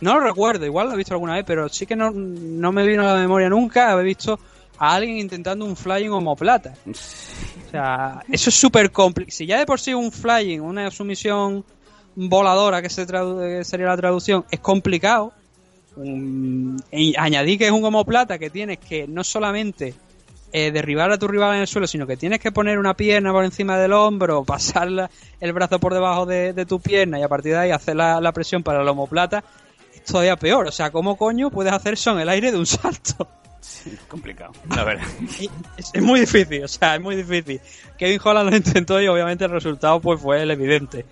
No lo recuerdo, igual lo he visto alguna vez, pero sí que no, no me vino a la memoria nunca haber visto a alguien intentando un flying homoplata. O sea, eso es súper complicado. Si ya de por sí un flying, una sumisión voladora, que, se sería la traducción, es complicado, y añadí que es un homoplata que tienes que no solamente eh, derribar a tu rival en el suelo, sino que tienes que poner una pierna por encima del hombro, pasar el brazo por debajo de, tu pierna y a partir de ahí hacer la, presión para el homoplata, es todavía peor. O sea, ¿cómo coño puedes hacer eso en el aire de un salto? Sí, complicado, la verdad. Es, muy difícil, o sea, es muy difícil. Kevin Holland lo intentó y obviamente el resultado pues fue el evidente.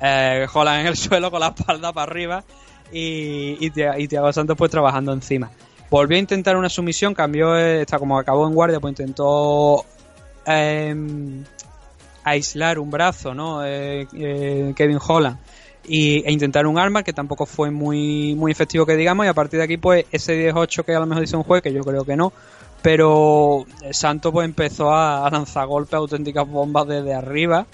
Eh, Holland en el suelo con la espalda para arriba y, y, Thiago Santos pues trabajando encima. Volvió a intentar una sumisión, cambió, eh, está como acabó en guardia, pues intentó em, aislar un brazo, ¿no? Eh, eh, Kevin Holland. Y, e intentar un arma que tampoco fue muy, muy efectivo que digamos y a partir de aquí pues ese 10-8 que a lo mejor dice un juez que yo creo que no pero Santos pues empezó a, lanzar golpes auténticas bombas desde arriba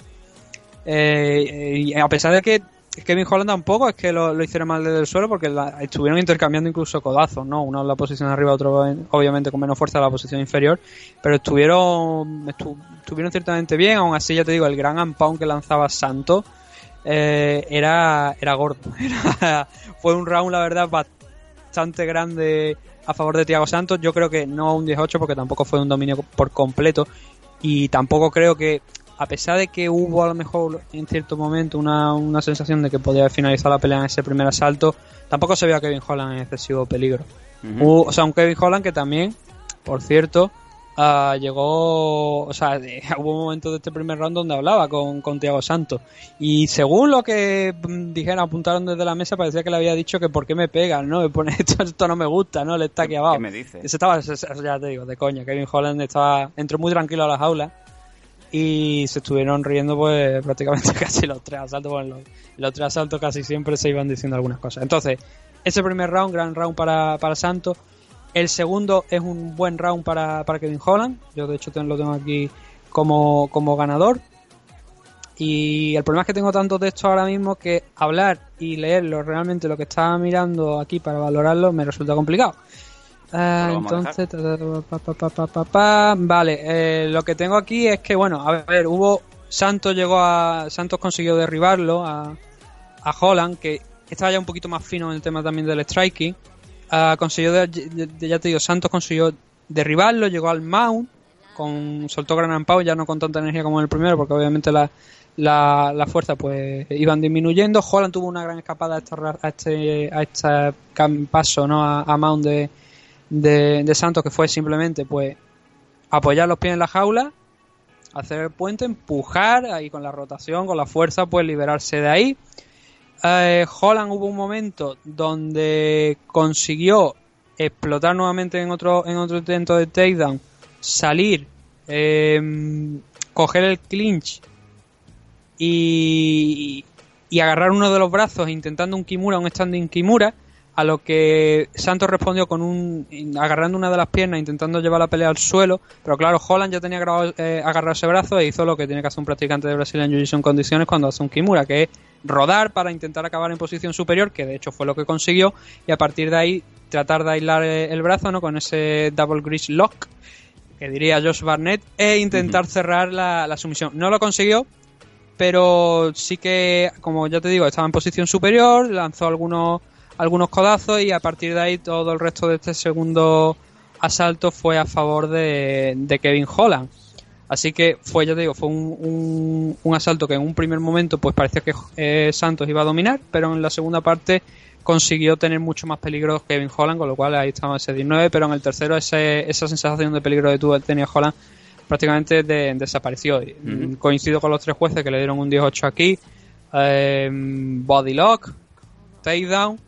y a pesar de que Kevin Holland tampoco es que lo, lo hiciera mal desde el suelo porque estuvieron intercambiando incluso codazos, ¿no? Uno en la posición arriba, otro obviamente con menos fuerza en la posición inferior, pero estuvieron estuvieron ciertamente bien, aún así ya te digo, el gran unpound que lanzaba Santo eh, era, era gordo. fue un round, la verdad, bastante grande a favor de Thiago Santos. Yo creo que no un 18 porque tampoco fue un dominio por completo y tampoco creo que a pesar de que hubo a lo mejor en cierto momento una, una sensación de que podía finalizar la pelea en ese primer asalto, tampoco se veía a Kevin Holland en excesivo peligro. o sea, un Kevin Holland que también, por cierto, uh, llegó, o sea, hubo un momento de este primer round donde hablaba con, con Thiago Santos y según lo que mm, dijeron, apuntaron desde la mesa, parecía que le había dicho que por qué me pegan, ¿no? Me pone esto, esto no me gusta, ¿no? Le está aquí abajo. ¿Qué me dice? estaba, ya te digo, de coña. Kevin Holland estaba, entró muy tranquilo a la jaula y se estuvieron riendo pues prácticamente casi los tres asaltos. Bueno, los, tres asaltos casi siempre se iban diciendo algunas cosas. Entonces, ese primer round, gran round para, para Santos. El segundo es un buen round para, para Kevin Holland. Yo de hecho lo tengo aquí como, como ganador. Y el problema es que tengo tanto texto ahora mismo que hablar y leerlo realmente lo que estaba mirando aquí para valorarlo me resulta complicado. Ah, entonces, vale, eh, lo que tengo aquí es que, bueno, a ver, hubo. Santos llegó a. Santos consiguió derribarlo a, a Holland, que estaba ya un poquito más fino en el tema también del striking. Consiguió, ya te digo, Santos consiguió derribarlo, llegó al mount, con, soltó gran ampao, ya no con tanta energía como en el primero, porque obviamente la, la, fuerza pues iban disminuyendo. Holland tuvo una gran escapada a, este, a este paso ¿no? a, a mount de de, Santos que fue simplemente pues apoyar los pies en la jaula, hacer el puente, empujar ahí con la rotación, con la fuerza, pues liberarse de ahí. Eh, Holland hubo un momento donde consiguió explotar nuevamente en otro, en otro intento de takedown, salir, em, coger el clinch y, y agarrar uno de los brazos intentando un Kimura, un standing Kimura a lo que Santos respondió con un agarrando una de las piernas intentando llevar la pelea al suelo pero claro Holland ya tenía eh, agarrado ese brazo e hizo lo que tiene que hacer un practicante de Brasil en Jiu-Jitsu en condiciones cuando hace un Kimura que es rodar para intentar acabar en posición superior que de hecho fue lo que consiguió y a partir de ahí tratar de aislar eh, el brazo no con ese double grease lock que diría Josh Barnett e intentar cerrar la, la sumisión. No lo consiguió pero sí que como ya te digo estaba en posición superior lanzó algunos algunos codazos y a partir de ahí todo el resto de este segundo asalto fue a favor de, Kevin Holland. Así que fue, ya te digo, fue un, un, asalto que en un primer momento pues parecía que eh, Santos iba a dominar, pero en la segunda parte consiguió tener mucho más peligro Kevin Holland, con lo cual ahí estaba ese 19, pero en el tercero ese, esa sensación de peligro de tú tenía Holland prácticamente desapareció. Coincido con los tres jueces que le dieron un 18 aquí, eh, body lock, takedown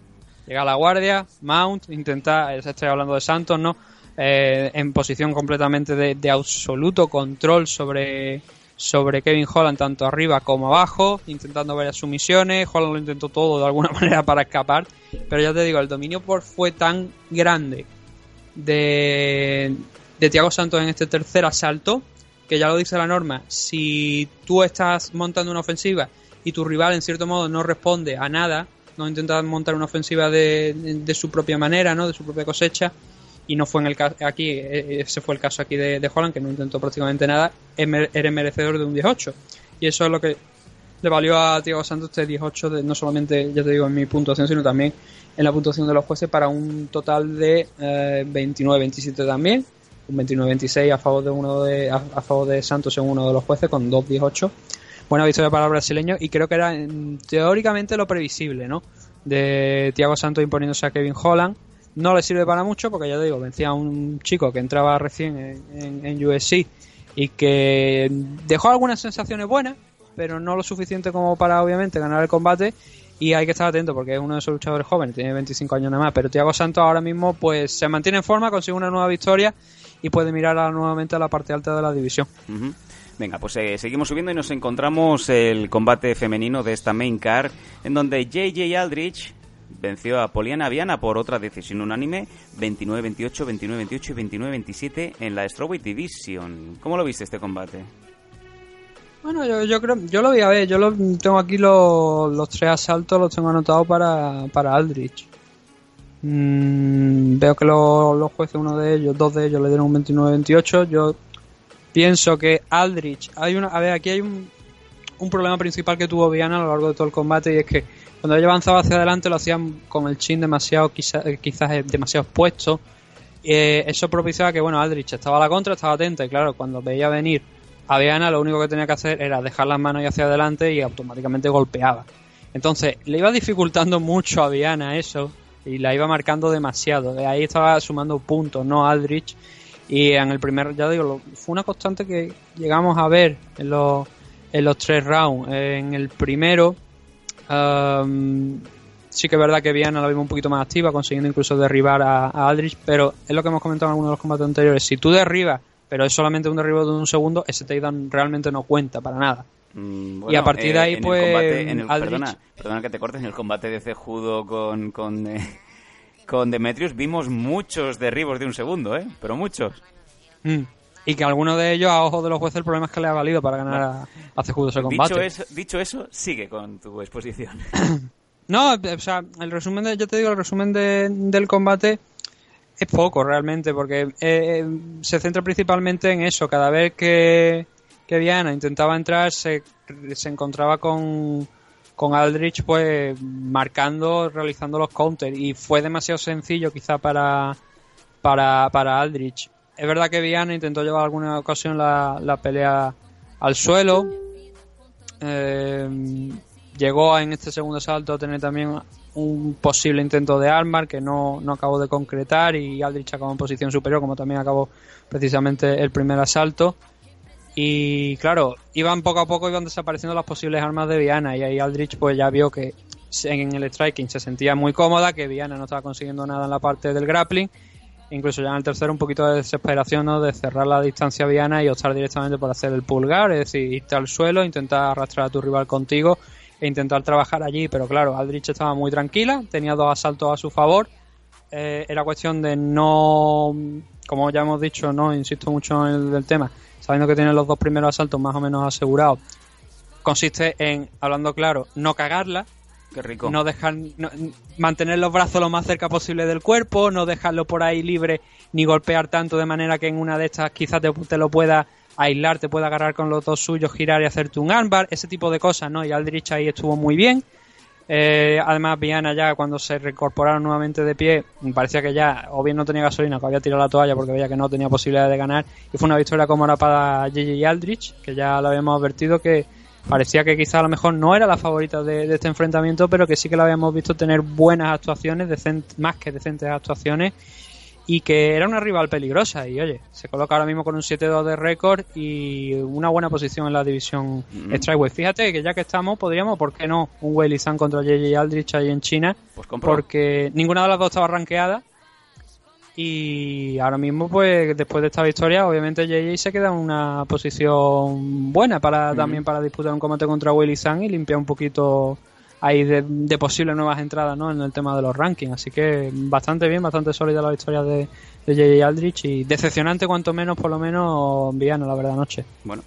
Llega a la guardia, Mount, intenta, estoy hablando de Santos, ¿no? Eh, en posición completamente de, absoluto control sobre, sobre Kevin Holland, tanto arriba como abajo, intentando varias sumisiones. Holland lo intentó todo de alguna manera para escapar, pero ya te digo, el dominio por fue tan grande de, de Thiago Santos en este tercer asalto que ya lo dice la norma. Si tú estás montando una ofensiva y tu rival en cierto modo no responde a nada, no intenta montar una ofensiva de, de, su propia manera, ¿no? De su propia cosecha. Y no fue en el caso aquí, e, ese fue el caso aquí de, de Holland, que no intentó prácticamente nada, era merecedor de un 18. Y eso es lo que le valió a Tiago Santos este 18, de, no solamente, ya te digo, en mi puntuación, sino también en la puntuación de los jueces para un total de eh, 29-27 también. Un 29-26 a favor de uno de a, favor de Santos en uno de los jueces con 2-18. Buena victoria para el brasileño y creo que era teóricamente lo previsible, ¿no? De Tiago Santos imponiéndose a Kevin Holland. No le sirve para mucho porque ya digo, vencía a un chico que entraba recién en, USC y que dejó algunas sensaciones buenas, pero no lo suficiente como para obviamente ganar el combate y hay que estar atento porque es uno de esos luchadores jóvenes, tiene 25 años nada más, pero Tiago Santos ahora mismo pues se mantiene en forma, consigue una nueva victoria y puede mirar nuevamente a la parte alta de la división. Venga, pues eh, seguimos subiendo y nos encontramos el combate femenino de esta main card en donde JJ Aldrich venció a Poliana Viana por otra decisión unánime 29-28, 29-28 y 29-27 en la Strawweight Division. ¿Cómo lo viste este combate? Bueno, yo, creo, yo lo voy a ver, yo lo, tengo aquí los, tres asaltos, los tengo anotados para, para Aldrich. Mm, veo que los, los jueces, uno de ellos, dos de ellos le dieron un 29-28. Yo pienso que Aldrich, hay una, a ver, aquí hay un, un problema principal que tuvo Viana a lo largo de todo el combate y es que cuando ella avanzaba hacia adelante lo hacían con el chin demasiado, quizás, quizás demasiado expuesto. Eh, eso propiciaba que, bueno, Aldrich estaba a la contra, estaba atenta y claro, cuando veía venir a Viana lo único que tenía que hacer era dejar las manos hacia adelante y automáticamente golpeaba. Entonces le iba dificultando mucho a Viana eso y la iba marcando demasiado. De ahí estaba sumando puntos, no Aldrich. Y en el primer, ya digo, fue una constante que llegamos a ver en los, en los tres rounds. En el primero, um, sí que es verdad que Viana la vimos un poquito más activa, consiguiendo incluso derribar a, a Aldrich, pero es lo que hemos comentado en algunos de los combates anteriores. Si tú derribas pero es solamente un derribo de un segundo, ese takedown realmente no cuenta para nada. Mm, bueno, y a partir de ahí, en pues. El combate, en el, Aldrich... perdona, perdona que te cortes, en el combate de Cejudo con, con, eh, con Demetrius vimos muchos derribos de un segundo, ¿eh? Pero muchos. Mm. Y que alguno de ellos, a ojos de los jueces, el problema es que le ha valido para ganar a, a Cejudo ese combate. Dicho eso, dicho eso, sigue con tu exposición. no, o sea, el resumen de, yo te digo, el resumen de, del combate es poco realmente, porque eh, se centra principalmente en eso. Cada vez que, que Diana intentaba entrar, se, se encontraba con, con Aldrich, pues marcando, realizando los counters. Y fue demasiado sencillo, quizá, para, para, para Aldrich. Es verdad que Viana intentó llevar alguna ocasión la, la pelea al suelo. Eh, llegó en este segundo salto a tener también un posible intento de armar que no, no acabó de concretar y Aldrich acabó en posición superior como también acabó precisamente el primer asalto y claro, iban poco a poco iban desapareciendo las posibles armas de Viana. Y ahí Aldrich pues ya vio que en el striking se sentía muy cómoda, que Viana no estaba consiguiendo nada en la parte del grappling. Incluso ya en el tercero un poquito de desesperación ¿no? de cerrar la distancia a Viana y optar directamente por hacer el pulgar, es decir, irte al suelo, intentar arrastrar a tu rival contigo e intentar trabajar allí, pero claro, Aldrich estaba muy tranquila, tenía dos asaltos a su favor, eh, era cuestión de no, como ya hemos dicho, no insisto mucho en el, tema, sabiendo que tiene los dos primeros asaltos más o menos asegurados, consiste en, hablando claro, no cagarla, Qué rico. no dejar, no, mantener los brazos lo más cerca posible del cuerpo, no dejarlo por ahí libre ni golpear tanto de manera que en una de estas quizás te, te lo pueda aislar, te puede agarrar con los dos suyos, girar y hacerte un armbar, ese tipo de cosas, ¿no? Y Aldrich ahí estuvo muy bien. Eh, además, Viana ya cuando se reincorporaron nuevamente de pie, parecía que ya o bien no tenía gasolina, que había tirado la toalla porque veía que no tenía posibilidad de ganar. Y fue una victoria cómoda para Gigi Aldrich, que ya lo habíamos advertido que parecía que quizá a lo mejor no era la favorita de, este enfrentamiento, pero que sí que la habíamos visto tener buenas actuaciones, más que decentes actuaciones y que era una rival peligrosa y oye, se coloca ahora mismo con un 7-2 de récord y una buena posición en la división mm. Strikeway. Fíjate que ya que estamos, podríamos, ¿por qué no? Un Weili San contra JJ Aldrich ahí en China, pues porque ninguna de las dos estaba rankeada y ahora mismo pues después de esta victoria obviamente JJ se queda en una posición buena para mm. también para disputar un combate contra Weili San y limpiar un poquito ahí de, posibles nuevas entradas ¿no? en el tema de los rankings. Así que bastante bien, bastante sólida la victoria de, de J.J. Aldrich y decepcionante cuanto menos, por lo menos, Viano, la verdad, noche. Bueno,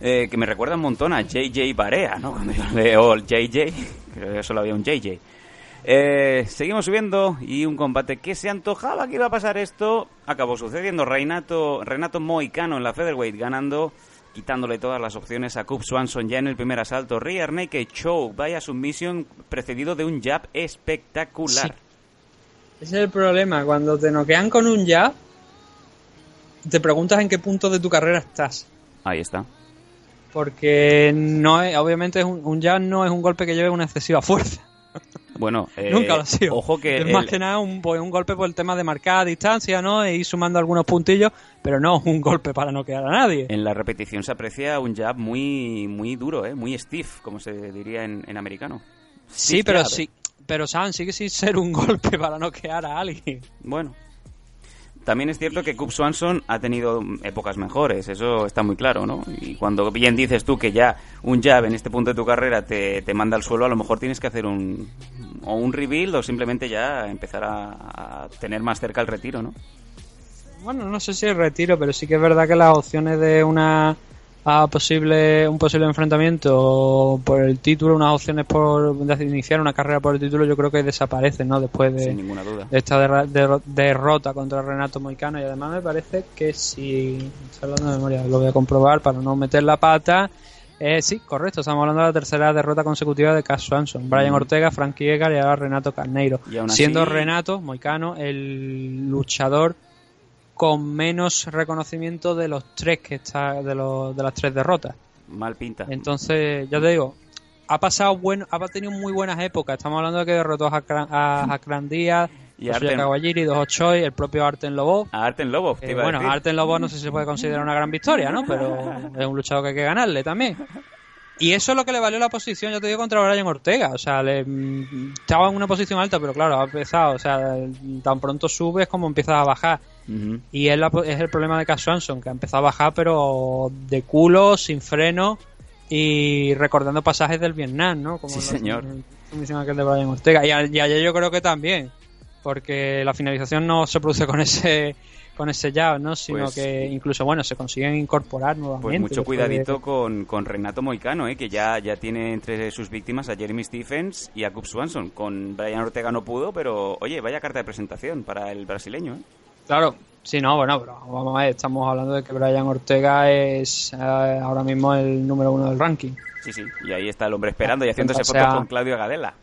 eh, que me recuerda un montón a J.J. Barea, ¿no? Cuando yo leo JJ, creo que solo había un JJ. Eh, seguimos subiendo y un combate que se antojaba que iba a pasar esto acabó sucediendo. Renato, Renato Moicano en la featherweight ganando, quitándole todas las opciones a Cub Swanson ya en el primer asalto. Rear Naked Show, vaya submission precedido de un jab espectacular. Ese es el problema, cuando te noquean con un jab, te preguntas en qué punto de tu carrera estás. Ahí está. Porque no es, obviamente es un, un jab no es un golpe que lleve una excesiva fuerza. Bueno, eh, Nunca lo ha sido. Ojo que es más que nada un, pues, un golpe por el tema de marcar a distancia, ¿no? E ir sumando algunos puntillos, pero no un golpe para no quedar a nadie. en la repetición se aprecia un jab muy muy duro, ¿eh? muy stiff, como se diría en, en americano. Sí, Stiff pero jab, ¿eh? sí, pero Sam sigue sin ser un golpe para no quedar a alguien. Bueno. También es cierto que Cub Swanson ha tenido épocas mejores, eso está muy claro, ¿no? Y cuando bien dices tú que ya un jab en este punto de tu carrera te, te manda al suelo, a lo mejor tienes que hacer un o un rebuild o simplemente ya empezar a, a tener más cerca el retiro, ¿no? Bueno, no sé si es retiro, pero sí que es verdad que las opciones de una a posible un posible enfrentamiento por el título, unas opciones por de iniciar una carrera por el título, yo creo que desaparecen, ¿no? Después de, Sin ninguna duda. de esta derra- derro- derrota contra Renato Moicano y además me parece que si estoy hablando de memoria lo voy a comprobar para no meter la pata eh, sí, correcto, estamos hablando de la tercera derrota consecutiva de Cass Swanson Brian Mm. Ortega, Frankie Edgar y ahora Renato Carneiro Y aún así- siendo Renato Moicano el luchador con menos reconocimiento de los tres que está de, los, de las tres derrotas Mal pinta. entonces, ya te digo, ha pasado bueno, ha tenido muy buenas épocas. Estamos hablando de que derrotó a a Díaz, Y Arten- Kawajiri, dos Ochoy, el propio Arten Lobov. A Arten Lobov, te Eh, a bueno, decir. Arten Lobov no sé si se puede considerar una gran victoria, ¿no? Pero es un luchador que hay que ganarle también. Y eso es lo que le valió la posición, ya te digo, contra Brian Ortega. O sea, le, mm, estaba en una posición alta, pero claro, ha empezado. O sea, tan pronto subes como empiezas a bajar. Y es, la- es el problema de Cass Swanson, que ha empezado a bajar, pero de culo, sin freno y recordando pasajes del Vietnam, ¿no? Como Sí, la- señor. la sumisión aquel de Brian Ortega. Y, a- y ayer yo creo que también, porque la finalización no se produce con ese con ese jab, ¿no? Sino Pues- que incluso, bueno, se consiguen incorporar nuevamente. Pues mucho cuidadito de- con, con Renato Moicano, ¿eh? que ya, ya tiene entre sus víctimas a Jeremy Stephens y a Cub Swanson. Con Brian Ortega no pudo, pero oye, vaya carta de presentación para el brasileño. ¿eh? Claro, sí, no, bueno, pero vamos a ver, estamos hablando de que Brian Ortega es eh, ahora mismo el número uno del ranking. Sí, sí, y ahí está el hombre esperando y haciéndose sea- fotos con Claudio Gadela.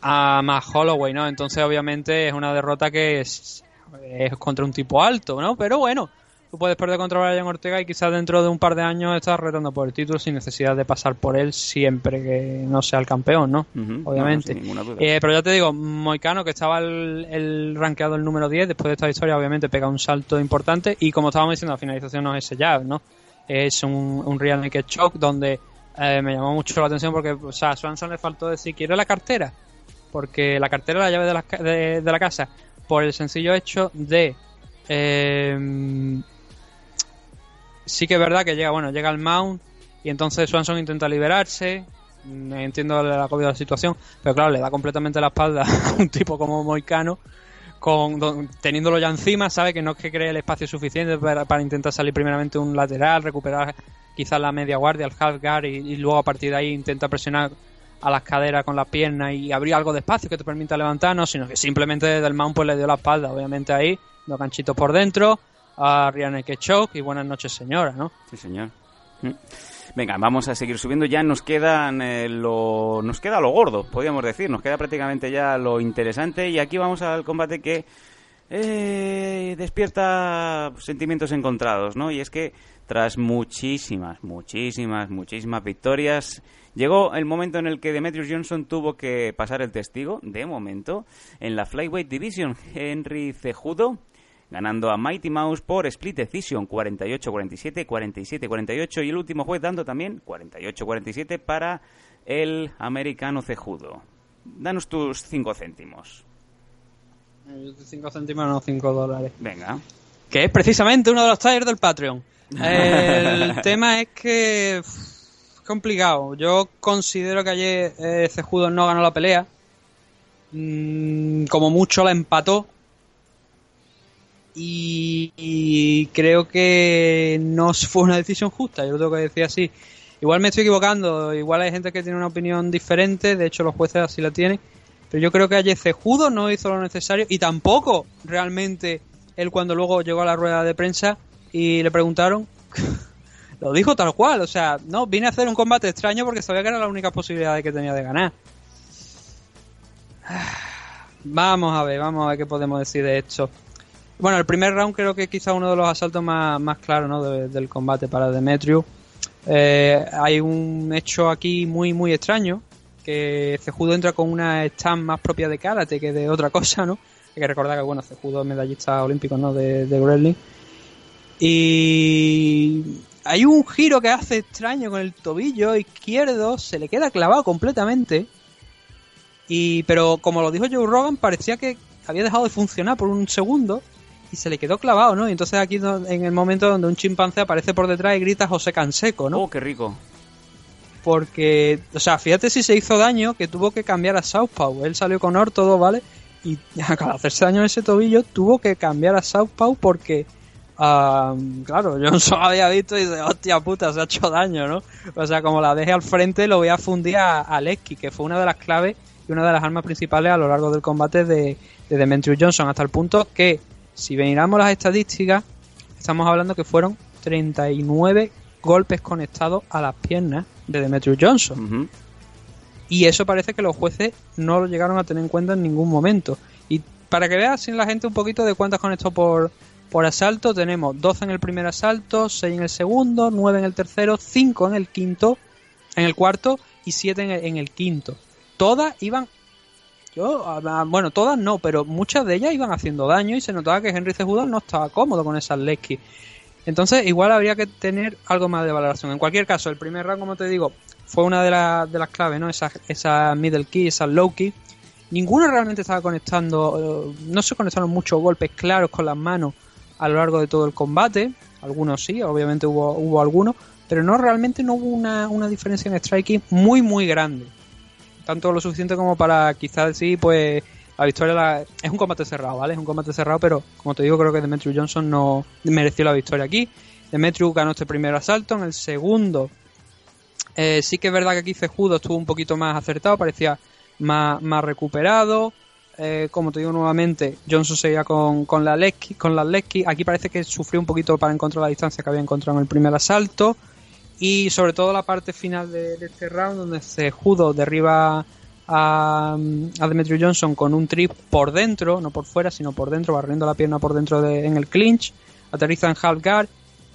A más Holloway, ¿no? Entonces, obviamente, es una derrota que es, es contra un tipo alto, ¿no? Pero bueno, tú puedes perder contra Brian Ortega y quizás dentro de un par de años estás retando por el título sin necesidad de pasar por él siempre que no sea el campeón, ¿no? Obviamente. no. Eh, pero ya te digo, Moicano, que estaba el, el rankeado el número 10, después de esta historia, obviamente pega un salto importante. Y como estábamos diciendo, la finalización no es ese jab, ¿no? Es un, un real naked choke donde eh, me llamó mucho la atención porque, o sea, a Swanson le faltó decir, quiero la cartera. Porque la cartera es la llave de la, de, la casa. Por el sencillo hecho de. eh, sí que es verdad que llega, bueno, llega el mount y entonces Swanson intenta liberarse. Mm, Entiendo el agobio de la situación, pero claro, le da completamente la espalda a un tipo como Moicano, con, teniéndolo ya encima, sabe que no es que cree el espacio suficiente para, para intentar salir primeramente un lateral, recuperar quizás la media guardia, el half guard y luego a partir de ahí intenta presionar a las caderas con las piernas y abrir algo de espacio que te permita levantarnos, sino que simplemente desde el mount pues le dio la espalda, obviamente ahí, dos ganchitos por dentro, a Rihanna Choke y buenas noches señora, ¿no? Sí, señor. Mm. Venga, vamos a seguir subiendo. Ya nos quedan eh, lo nos queda lo gordo, podríamos decir. Nos queda prácticamente ya lo interesante y aquí vamos al combate que eh, despierta sentimientos encontrados, ¿no? Y es que tras muchísimas, muchísimas, muchísimas victorias, llegó el momento en el que Demetrius Johnson tuvo que pasar el testigo, de momento, en la Flyweight Division. Henry Cejudo ganando a Mighty Mouse por split decision 48-47, 47-48 y el último juez dando también 48-47 para el americano cejudo. Danos tus 5 céntimos. 5 céntimos, no 5 dólares. Venga. que es precisamente uno de los talleres del Patreon. El tema es que es complicado. Yo considero que ayer eh, Cejudo no ganó la pelea. Mm, como mucho la empató. Y, y creo que no fue una decisión justa. Yo lo tengo que decir así. Igual me estoy equivocando. Igual hay gente que tiene una opinión diferente. De hecho, los jueces así la tienen. Pero yo creo que ayer Cejudo no hizo lo necesario y tampoco realmente él cuando luego llegó a la rueda de prensa y le preguntaron, lo dijo tal cual, o sea, no, vine a hacer un combate extraño porque sabía que era la única posibilidad que tenía de ganar. Vamos a ver, vamos a ver qué podemos decir de esto. Bueno, el primer round creo que quizá uno de los asaltos más, más claros ¿no? del combate para Demetrius. Eh, hay un hecho aquí muy, muy extraño, que Cejudo entra con una stand más propia de karate que de otra cosa, ¿no? Hay que recordar que, bueno, Cejudo es medallista olímpico, ¿no? De, de. Y hay un giro que hace extraño con el tobillo izquierdo, se le queda clavado completamente. Y, pero como lo dijo Joe Rogan, parecía que había dejado de funcionar por un segundo y se le quedó clavado, ¿no? Y entonces aquí en el momento donde un chimpancé aparece por detrás y grita José Canseco, ¿no? Oh, qué rico. Porque, o sea, fíjate si se hizo daño que tuvo que cambiar a Southpaw. Él salió con todo, ¿vale? Y al hacerse daño en ese tobillo tuvo que cambiar a Southpaw porque claro, Johnson había visto y dice, hostia puta, se ha hecho daño, ¿no? O sea, como la deje al frente, lo voy a fundir a, a que fue una de las claves y una de las armas principales a lo largo del combate de, de Demetrius Johnson, hasta el punto que, si miramos las estadísticas, estamos hablando que fueron 39 golpes conectados a las piernas de Demetrius Johnson. Y eso parece que los jueces no lo llegaron a tener en cuenta en ningún momento. Y para que veas sin la gente un poquito de cuántas conectó por, por asalto tenemos 12 en el primer asalto, 6 en el segundo, 9 en el tercero, 5 en el quinto, en el cuarto y 7 en el, quinto. Todas iban yo, bueno, todas no, pero muchas de ellas iban haciendo daño y se notaba que Henry Cejudo no estaba cómodo con esas Lesky. Entonces, igual habría que tener algo más de valoración. En cualquier caso, el primer round, como te digo, fue una de, de las claves, ¿no? Esa, esa middle key, esa low key. Ninguno realmente estaba conectando, eh, no se conectaron muchos golpes claros con las manos a lo largo de todo el combate. Algunos sí, obviamente hubo, hubo algunos, pero no realmente no hubo una, una diferencia en striking muy, muy grande. Tanto lo suficiente como para quizás decir, pues la victoria es un combate cerrado, ¿vale? Es un combate cerrado, pero como te digo, creo que Demetrius Johnson no mereció la victoria aquí. Demetrius ganó este primer asalto, en el segundo eh, sí que es verdad que aquí Cejudo estuvo un poquito más acertado, parecía más, más recuperado. Eh, como te digo nuevamente, Johnson seguía con, con, la Lesky, con la Lesky. Aquí parece que sufrió un poquito para encontrar la distancia que había encontrado en el primer asalto. Y sobre todo la parte final de, este round, donde se judo derriba a, a Demetrius Johnson con un trip por dentro, no por fuera, sino por dentro, barriendo la pierna por dentro de, en el clinch. Aterriza en half guard.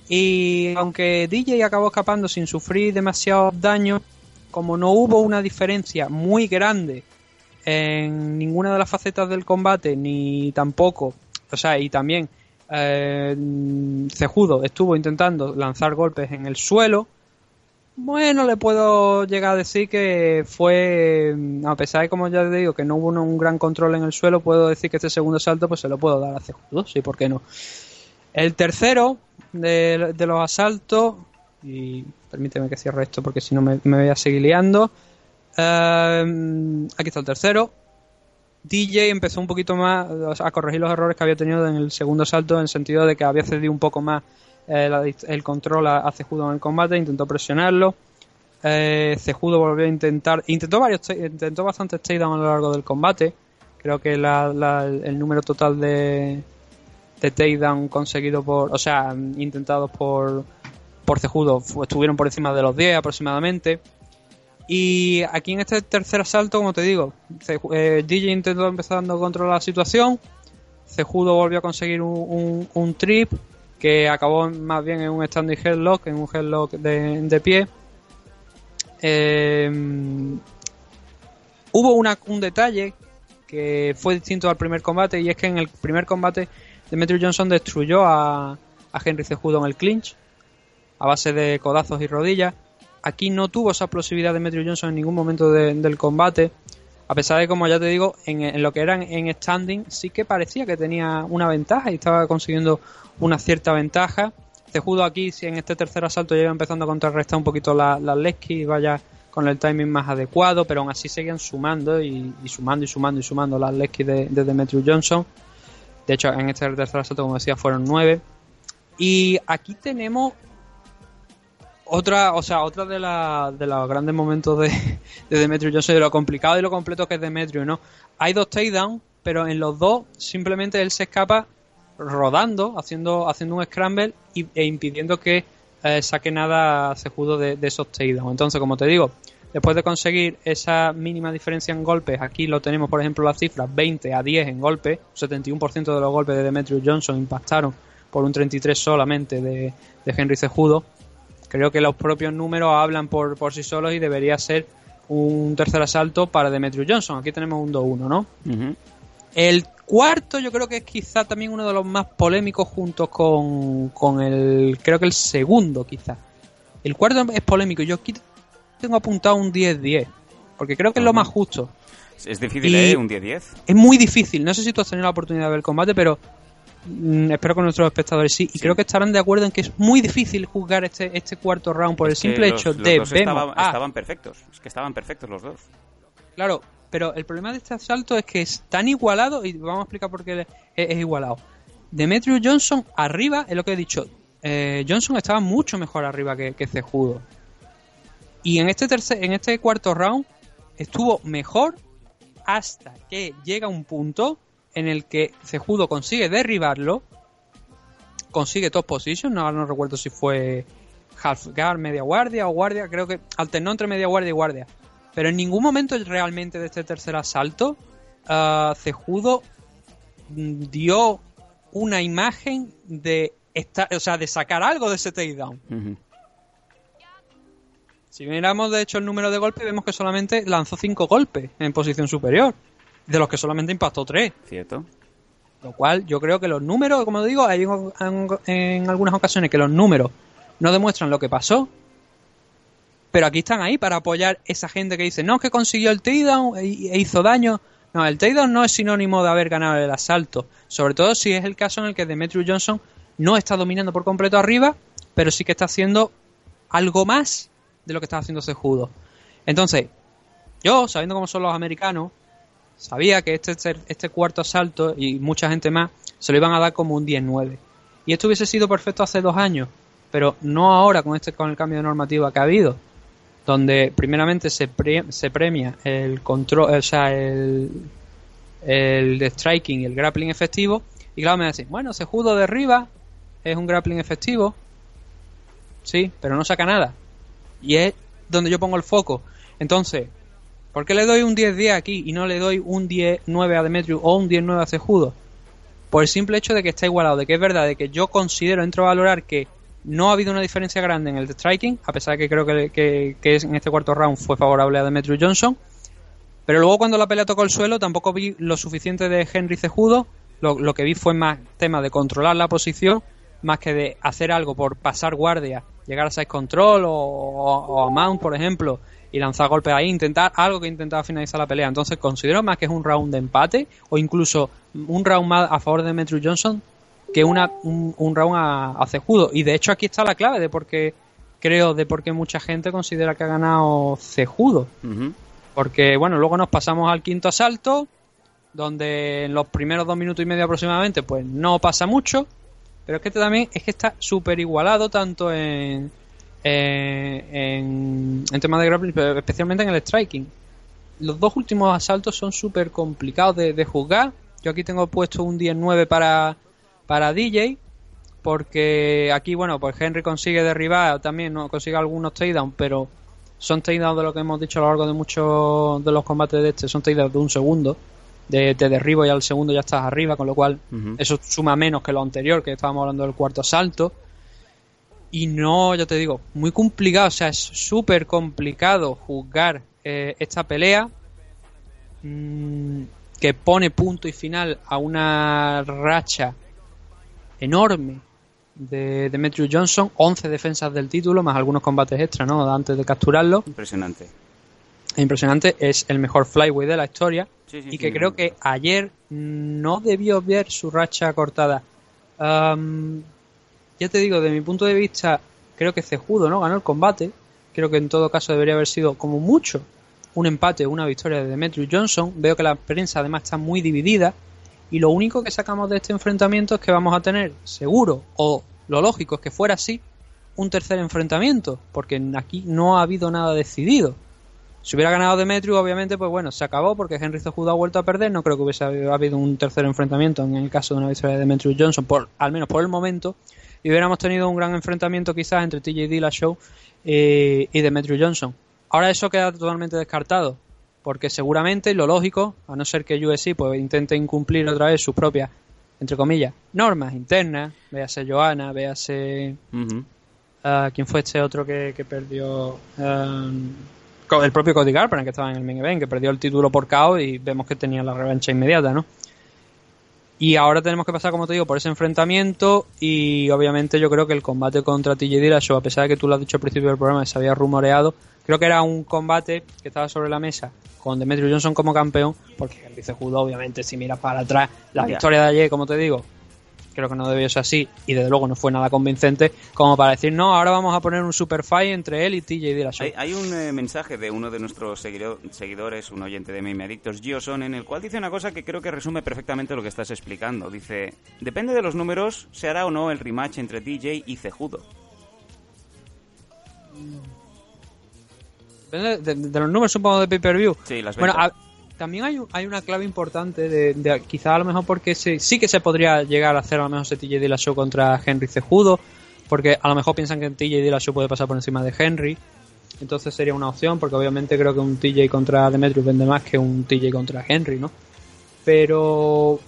Y aunque DJ acabó escapando sin sufrir demasiado daño, como no hubo una diferencia muy grande en ninguna de las facetas del combate, ni tampoco, o sea, y también eh, Cejudo estuvo intentando lanzar golpes en el suelo. Bueno, le puedo llegar a decir que fue, a pesar de como ya te digo, que no hubo un gran control en el suelo, puedo decir que este segundo salto pues se lo puedo dar a Cejudo, sí, ¿por qué no? El tercero de, los asaltos, y permíteme que cierre esto porque si no me, voy a seguir liando, Em, aquí está el tercero. DJ empezó un poquito más a corregir los errores que había tenido en el segundo salto, en el sentido de que había cedido un poco más eh, el control a, Cejudo en el combate, intentó presionarlo. Eh, Cejudo volvió a intentar, intentó varios, intentó bastantes takedowns a lo largo del combate. Creo que el número total de, de takedown conseguido por, o sea, intentados por, por Cejudo estuvieron por encima de los 10 aproximadamente. Y aquí en este tercer asalto, como te digo, eh, DJ intentó empezar dando control a la situación. Cejudo volvió a conseguir un, trip que acabó más bien en un standing headlock, en un headlock de, pie. Em, hubo un detalle que fue distinto al primer combate y es que en el primer combate Demetrius Johnson destruyó a, a Henry Cejudo en el clinch a base de codazos y rodillas Aquí no tuvo esa explosividad de Metro Johnson en ningún momento del combate. A pesar de, como ya te digo, en, lo que era en standing, sí que parecía que tenía una ventaja y estaba consiguiendo una cierta ventaja. judo aquí, si en este tercer asalto iba empezando a contrarrestar un poquito las la Lesky y vaya con el timing más adecuado, pero aún así seguían sumando y, sumando y sumando y sumando las Lesky de, de Demetrius Johnson. De hecho, en este tercer asalto, como decía, fueron nueve. Y aquí tenemos otra, o sea, otra de, de los grandes momentos de, de Demetrius Johnson, de lo complicado y lo completo que es Demetrius, ¿no? Hay dos takedowns, pero en los dos simplemente él se escapa rodando, haciendo, haciendo un scramble e impidiendo que eh, saque nada Cejudo de, de esos takedowns. Entonces, como te digo, después de conseguir esa mínima diferencia en golpes, aquí lo tenemos, por ejemplo, las cifras 20 a 10 en golpes, 71% de los golpes de Demetrius Johnson impactaron por un 33 solamente de, de Henry Cejudo. Creo que los propios números hablan por, por sí solos y debería ser un tercer asalto para Demetrius Johnson. Aquí tenemos un 2-1, ¿no? El cuarto yo creo que es quizá también uno de los más polémicos junto con, con el, creo que el segundo quizá. El cuarto es polémico, yo aquí tengo apuntado un 10-10, porque creo que es lo más justo. Es difícil, ¿eh? Un 10-10. Es muy difícil, no sé si tú has tenido la oportunidad de ver el combate, pero espero que nuestros espectadores sí, y creo que estarán de acuerdo en que es muy difícil juzgar este, este cuarto round por el simple hecho de... Dos estaban perfectos, es que estaban perfectos los dos. Claro, pero el problema de este asalto es que es tan igualado, y vamos a explicar por qué es, igualado. Demetrius Johnson arriba, es lo que he dicho, eh, Johnson estaba mucho mejor arriba que, que Cejudo. Y en este, tercer, en este cuarto round estuvo mejor hasta que llega un punto en el que Cejudo consigue derribarlo, consigue top position, no, no recuerdo si fue half guard, media guardia o guardia, creo que alternó entre media guardia y guardia. Pero en ningún momento realmente de este tercer asalto, uh, Cejudo dio una imagen de o sea, de sacar algo de ese takedown. Si miramos de hecho el número de golpes, vemos que solamente lanzó 5 golpes en posición superior, de los que solamente impactó 3. Cierto. Lo cual yo creo que los números, como digo, hay en, en algunas ocasiones que los números no demuestran lo que pasó, pero aquí están ahí para apoyar esa gente que dice, no, que consiguió el takedown e, e hizo daño. No, el takedown no es sinónimo de haber ganado el asalto. Sobre todo si es el caso en el que Demetrius Johnson no está dominando por completo arriba, pero sí que está haciendo algo más de lo que está haciendo Sejudo. Entonces, yo, sabiendo cómo son los americanos, sabía que este, este cuarto asalto y mucha gente más se lo iban a dar como un 10-9. Y esto hubiese sido perfecto hace dos años, pero no ahora con este con el cambio de normativa que ha habido donde primeramente se, se premia el control, o sea, el, el striking y el grappling efectivo. Y claro, me decís, bueno, se judo de arriba, es un grappling efectivo. Sí, pero no saca nada. Y es donde yo pongo el foco. Entonces, ¿por qué le doy un 10-10 aquí y no le doy un 10-9 a Demetrius o un 10-9 a Cejudo? Por el simple hecho de que está igualado, de que es verdad, de que yo considero, entro a valorar que no ha habido una diferencia grande en el striking, a pesar de que creo que, que, en este cuarto round fue favorable a Demetrius Johnson. Pero luego cuando la pelea tocó el suelo tampoco vi lo suficiente de Henry Cejudo. Lo, que vi fue más tema de controlar la posición, más que de hacer algo por pasar guardia, llegar a side control o, a mount, por ejemplo, y lanzar golpes ahí, intentar algo que intentaba finalizar la pelea. Entonces considero más que es un round de empate o incluso un round más a favor de Demetrius Johnson que una, un, round a, Cejudo. Y de hecho aquí está la clave de por qué, creo, de por qué mucha gente considera que ha ganado Cejudo. Porque, bueno, luego nos pasamos al quinto asalto, donde en los primeros dos minutos y medio aproximadamente, pues no pasa mucho. Pero es que este también es que está súper igualado tanto en, en, en temas de grappling, pero especialmente en el striking. Los dos últimos asaltos son súper complicados de, de juzgar. Yo aquí tengo puesto un 10-9 para, para DJ porque aquí, bueno, pues Henry consigue derribar, también no consigue algunos takedowns, pero son takedowns de lo que hemos dicho a lo largo de muchos de los combates de este, son takedowns de un segundo, de te derribo y al segundo ya estás arriba, con lo cual eso suma menos que lo anterior, que estábamos hablando del cuarto salto. Y no, ya te digo, muy complicado, o sea, es súper complicado juzgar eh, esta pelea. Mm, que pone punto y final a una racha enorme de Demetrius Johnson, 11 defensas del título, más algunos combates extra, ¿no? Antes de capturarlo. Impresionante. Impresionante, es el mejor flyweight de la historia y que creo que ayer no debió ver su racha cortada. Ya te digo, de mi punto de vista, creo que Cejudo no ganó el combate. Creo que en todo caso debería haber sido como mucho un empate o una victoria de Demetrius Johnson. Veo que la prensa además está muy dividida y lo único que sacamos de este enfrentamiento es que vamos a tener seguro, o lo lógico es que fuera así, un tercer enfrentamiento, porque aquí no ha habido nada decidido. Si hubiera ganado Demetrius, obviamente, pues bueno, se acabó porque Henry Cejudo ha vuelto a perder. No creo que hubiese habido un tercer enfrentamiento en el caso de una victoria de Demetrius Johnson, por, al menos por el momento. Y hubiéramos tenido un gran enfrentamiento quizás entre TJ Dillashaw eh, y Demetrius Johnson. Ahora eso queda totalmente descartado, porque seguramente lo lógico, a no ser que USC pues, intente incumplir otra vez sus propias, entre comillas, normas internas, véase Joana, véase... Uh ¿Quién fue este otro que, perdió? el propio Cody Garbrandt, que estaba en el main event, que perdió el título por KO y vemos que tenía la revancha inmediata, ¿no? Y ahora tenemos que pasar, como te digo, por ese enfrentamiento y obviamente yo creo que el combate contra TJ Dillashaw, a pesar de que tú lo has dicho al principio del programa, se había rumoreado, creo que era un combate que estaba sobre la mesa con Demetrius Johnson como campeón, porque el Judo, obviamente, si miras para atrás, la victoria de ayer, como te digo, creo que no debió ser así y desde luego no fue nada convincente como para decir no, ahora vamos a poner un super fight entre él y TJ Dillashaw. Hay, hay un eh, mensaje de uno de nuestros seguidores, un oyente de Meme Adictos, Gioson, en el cual dice una cosa que creo que resume perfectamente lo que estás explicando. Dice, depende de los números, se hará o no el rematch entre DJ y Cejudo. Depende de, los números, supongo, de pay-per-view. Sí, las Bueno, también hay, hay una clave importante de, de quizá a lo mejor porque sí que se podría llegar a hacer a lo mejor TJ Dillashaw contra Henry Cejudo, porque a lo mejor piensan que TJ Dillashaw puede pasar por encima de Henry, entonces sería una opción, porque obviamente creo que un TJ contra Demetrius vende más que un TJ contra Henry, ¿no? Pero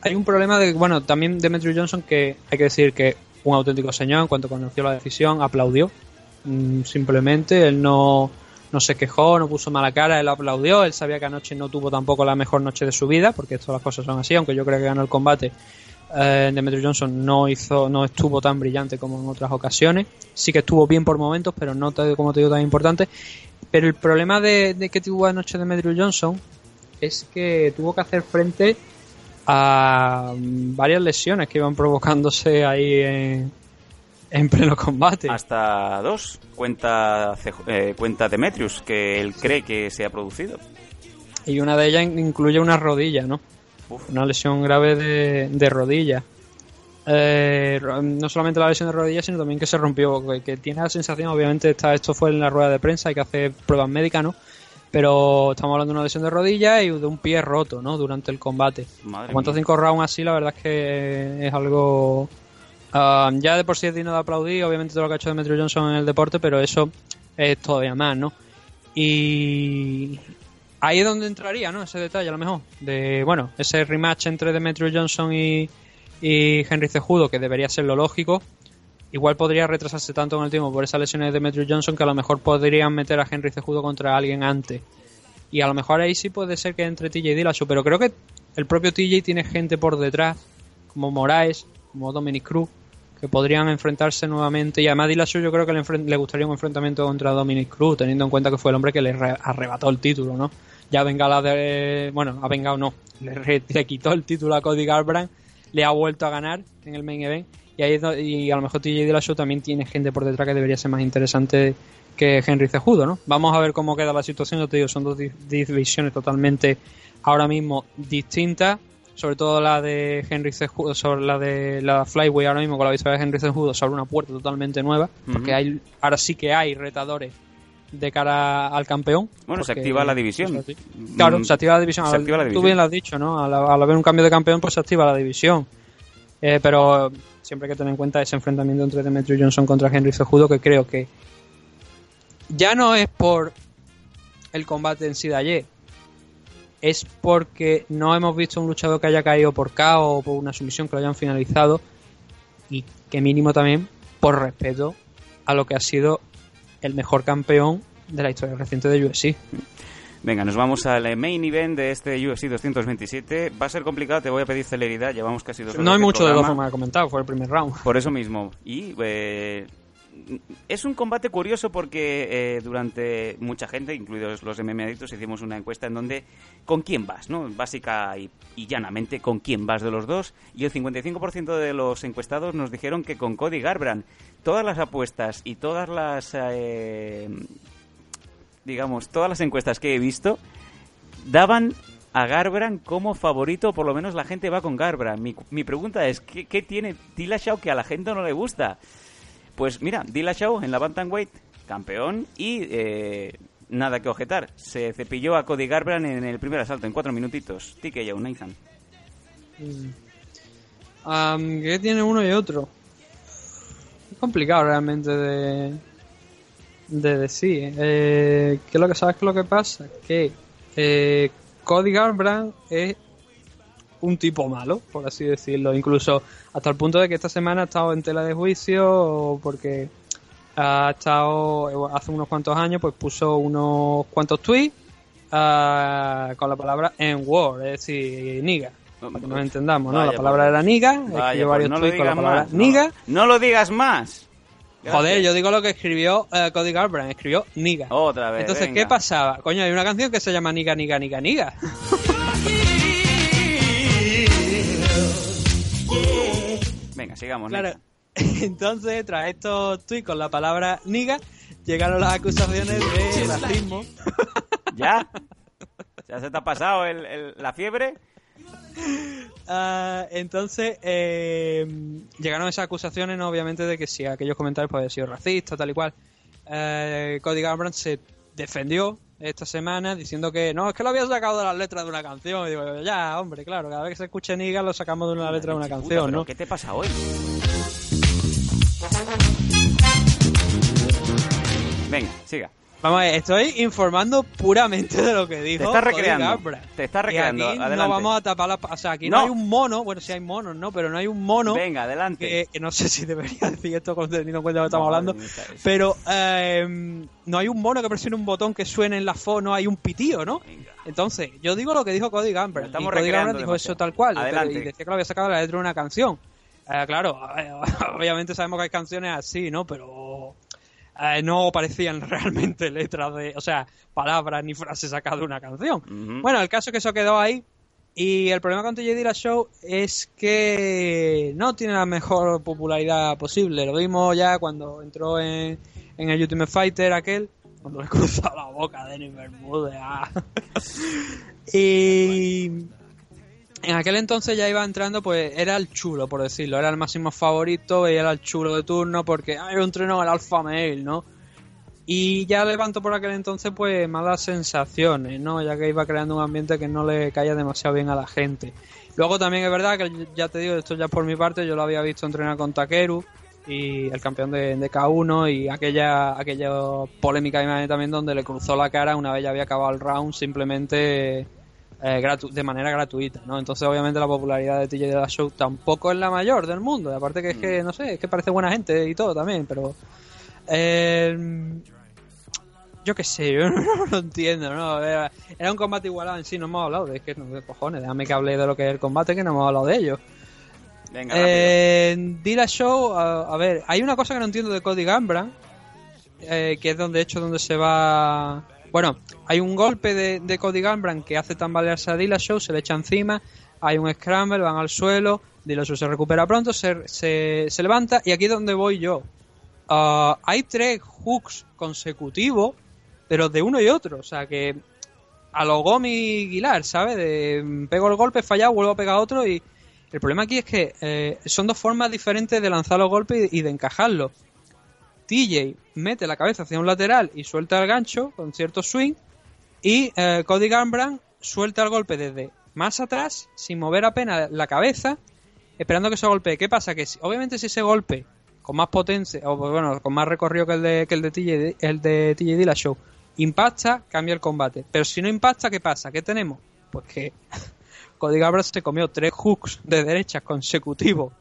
hay un problema de, bueno, también Demetrius Johnson que hay que decir que un auténtico señor en cuanto conoció la decisión aplaudió, mm, simplemente él no no se quejó, no puso mala cara, él aplaudió, él sabía que anoche no tuvo tampoco la mejor noche de su vida, porque todas las cosas son así, aunque yo creo que ganó el combate. Eh, Johnson no hizo, no estuvo tan brillante como en otras ocasiones. Sí que estuvo bien por momentos, pero no como te digo tan importante. Pero el problema de, que tuvo anoche Demetrius Johnson es que tuvo que hacer frente a varias lesiones que iban provocándose ahí en, en pleno combate. Hasta dos, cuenta, eh, cuenta Demetrius, que él cree que se ha producido. Y una de ellas incluye una rodilla, ¿no? Una lesión grave de, rodilla. Eh, no solamente la lesión de rodilla, sino también que se rompió. Que, tiene la sensación, obviamente, está, esto fue en la rueda de prensa, hay que hacer pruebas médicas, ¿no? Pero estamos hablando de una lesión de rodilla y de un pie roto, ¿no? Durante el combate. Cuanto cinco rounds así, la verdad es que es algo Ah, ya de por sí es digno de aplaudir, obviamente todo lo que ha hecho Demetrio Johnson en el deporte, pero eso es todavía más, ¿no? Y ahí es donde entraría, ¿no? Ese detalle a lo mejor. De, bueno, ese rematch entre Demetrio Johnson y, y Henry Cejudo, que debería ser lo lógico. Igual podría retrasarse tanto en el tiempo por esas lesiones de Demetrio Johnson que a lo mejor podrían meter a Henry Cejudo contra alguien antes. Y a lo mejor ahí sí puede ser que entre TJ y Dillashaw, pero creo que el propio TJ tiene gente por detrás, como Moraes, como Dominic Cruz, que podrían enfrentarse nuevamente. Y además Dillashaw yo creo que le, gustaría un enfrentamiento contra Dominic Cruz, teniendo en cuenta que fue el hombre que le arrebató el título, ¿no? Ya venga la de... Bueno, ha vengado no, le, quitó el título a Cody Garbrandt, le ha vuelto a ganar en el main event. Y, ahí, y a lo mejor TJ Dillashaw también tiene gente por detrás que debería ser más interesante que Henry Cejudo, ¿no? Vamos a ver cómo queda la situación. Yo te digo, son dos divisiones totalmente ahora mismo distintas sobre todo la de Henry Cejudo, sobre la de la Flyway ahora mismo con la victoria de Henry Cejudo, sobre una puerta totalmente nueva, porque hay ahora sí que hay retadores de cara al campeón. Bueno, se activa la división. Claro, se activa la división. Tú bien lo has dicho, ¿no? Al, haber un cambio de campeón, pues se activa la división. Eh, pero siempre hay que tener en cuenta ese enfrentamiento entre Demetrio Johnson contra Henry Cejudo, que creo que ya no es por el combate en sí de ayer, es porque no hemos visto un luchador que haya caído por KO o por una sumisión que lo hayan finalizado y que mínimo también por respeto a lo que ha sido el mejor campeón de la historia reciente de UFC. Venga, nos vamos al main event de este UFC 227. Va a ser complicado, te voy a pedir celeridad. Llevamos casi dos horas. No hay mucho de dos formas de comentar, fue el primer round. Por eso mismo. Y eh, es un combate curioso porque eh, durante mucha gente, incluidos los MMA adictos, hicimos una encuesta en donde con quién vas, ¿no? Básica y, llanamente con quién vas de los dos. Y el 55% de los encuestados nos dijeron que con Cody Garbrandt. Todas las apuestas y todas las, eh, digamos, todas las encuestas que he visto daban a Garbrandt como favorito, por lo menos la gente va con Garbrandt. Mi, pregunta es, ¿qué, ¿qué tiene Dillashaw que a la gente no le gusta? Pues mira, Dillashaw en la Bantamweight, campeón, y eh, nada que objetar. Se cepilló a Cody Garbrandt en el primer asalto, en cuatro minutitos. TKO, Nathan. Mm. Am, ¿Qué tiene uno y otro? Es complicado realmente de, de decir. Eh, ¿Qué es lo que sabes lo que pasa? Que eh, Cody Garbrandt es un tipo malo, por así decirlo. Incluso hasta el punto de que esta semana ha estado en tela de juicio porque ha estado hace unos cuantos años pues puso unos cuantos tweets ah, con la palabra en word, es decir, niga. Para que nos entendamos, ¿no? Vaya, la palabra era niga, escribió pues varios no tweets con la digas palabra más. niga. No lo digas más. Joder, yo digo lo que escribió eh, Cody Garbrandt, escribió niga. Otra vez. Entonces, venga. ¿qué pasaba? Coño, hay una canción que se llama Niga, Niga, Niga, Niga. Venga, sigamos. Claro. Entonces, tras estos tweets con la palabra niga, llegaron las acusaciones de racismo. ¿Ya? ¿Ya se te ha pasado el- el- la fiebre? Ah, entonces, eh, llegaron esas acusaciones, obviamente, de que si aquellos comentarios pues, habían sido racistas, tal y cual. Eh, Cody Garbrandt se defendió esta semana diciendo que no, es que lo había sacado de las letras de una canción. Y digo, ya, hombre, claro, cada vez que se escuche Niga lo sacamos de una letra de una Puta, canción, ¿no? ¿Qué te pasa hoy? Venga, siga. Vamos a ver, estoy informando puramente de lo que dijo. Te Cody recreando. Te estás Y recreando. aquí Adelante. no vamos a tapar la... O sea, aquí no. No. hay un mono. Bueno, sí hay monos, ¿no? Pero no hay un mono Venga, adelante. que, que no sé si debería decir esto con teniendo en cuenta lo que estamos hablando. Pero eh, no hay un mono que presione un botón que suene en la fo, no hay un pitío, ¿no? Venga. Entonces, yo digo lo que dijo Cody. Lo estamos Y Cody dijo eso tal cual. pero- Adelante. y decía que lo había sacado de la letra de una canción. Eh, claro, obviamente sabemos que hay canciones así, ¿no? Pero eh, no parecían realmente letras de, o sea, palabras ni frases sacadas de una canción. Bueno, el caso es que eso quedó ahí. Y el problema con TJ Dilla Show es que no tiene la mejor popularidad posible. Lo vimos ya cuando entró en, en el Ultimate Fighter aquel, cuando le cruzó la boca a Denis Bermúdez. ah. y en aquel entonces ya iba entrando, pues era el chulo, por decirlo. Era el máximo favorito y era el chulo de turno porque ah, era un treno el Alpha Male, ¿no? Y ya levantó por aquel entonces pues malas sensaciones, ¿no? Ya que iba creando un ambiente que no le caía demasiado bien a la gente. Luego también es verdad que ya te digo, esto ya por mi parte, yo lo había visto entrenar con Takeru y el campeón de, de K1 y aquella aquella polémica imagen también donde le cruzó la cara una vez ya había acabado el round simplemente eh, gratu- de manera gratuita, ¿no? Entonces obviamente la popularidad de TJ de la Show tampoco es la mayor del mundo, y aparte que es que, no sé, es que parece buena gente y todo también, pero... eh, yo qué sé, yo no lo entiendo, ¿no? Era, era un combate igualado en sí, no hemos hablado de es que no de cojones, déjame que hable de lo que es el combate que no hemos hablado de ello. Venga. Eh, Dila Show, a, a ver, hay una cosa que no entiendo de Cody Gambran, eh, que es donde hecho donde se va. Bueno, hay un golpe de, de Cody Gambran que hace tambalearse a Dila Show, se le echa encima, hay un scramble, van al suelo, Dila Show se recupera pronto, se, se, levanta y aquí es donde voy yo. Ah, hay tres hooks consecutivos, pero de uno y otro, o sea que a lo Gomi Guilar, ¿sabes? De mm, pego el golpe, fallado, vuelvo a pegar otro y el problema aquí es que eh, son dos formas diferentes de lanzar los golpes y de encajarlos. TJ mete la cabeza hacia un lateral y suelta el gancho con cierto swing y eh, Cody Garbrandt suelta el golpe desde más atrás sin mover apenas la cabeza esperando que se golpee. ¿Qué pasa? Que si- obviamente si ese golpe con más potencia o bueno con más recorrido que el de que el de TJ, el de TJ Dillashaw impacta cambia el combate. Pero si no impacta ¿qué pasa? ¿Qué tenemos? Pues que Cody Garbrandt se comió tres hooks de derecha consecutivos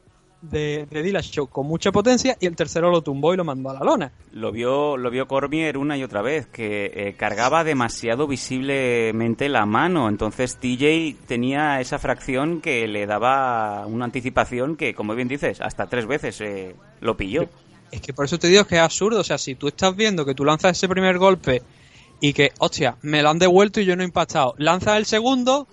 de, de Dillashaw con mucha potencia y el tercero lo tumbó y lo mandó a la lona. Lo vio, lo vio Cormier una y otra vez, que eh, cargaba demasiado visiblemente la mano. Entonces TJ tenía esa fracción que le daba una anticipación que, como bien dices, hasta tres veces eh, lo pilló. Es que por eso te digo que es absurdo. O sea, si tú estás viendo que tú lanzas ese primer golpe y que, hostia, me lo han devuelto y yo no he impactado, lanzas el segundo,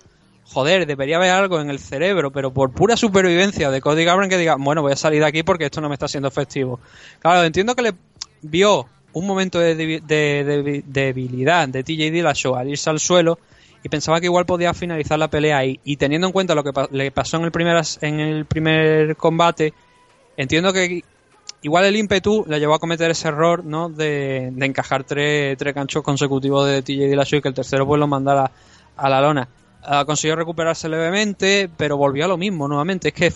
joder, debería haber algo en el cerebro, pero por pura supervivencia de Cody Garbrandt que diga, bueno, voy a salir de aquí porque esto no me está siendo efectivo. Claro, entiendo que le vio un momento de, debi- de- de- debilidad de TJ Dillashaw al irse al suelo y pensaba que igual podía finalizar la pelea ahí. Y teniendo en cuenta lo que le pasó en el primer, en el primer combate, entiendo que igual el ímpetu le llevó a cometer ese error, ¿no? De, encajar tres, tres ganchos consecutivos de TJ Dillashaw y que el tercero pues lo mandara a la lona. Ah, consiguió recuperarse levemente, pero volvió a lo mismo nuevamente. Es que,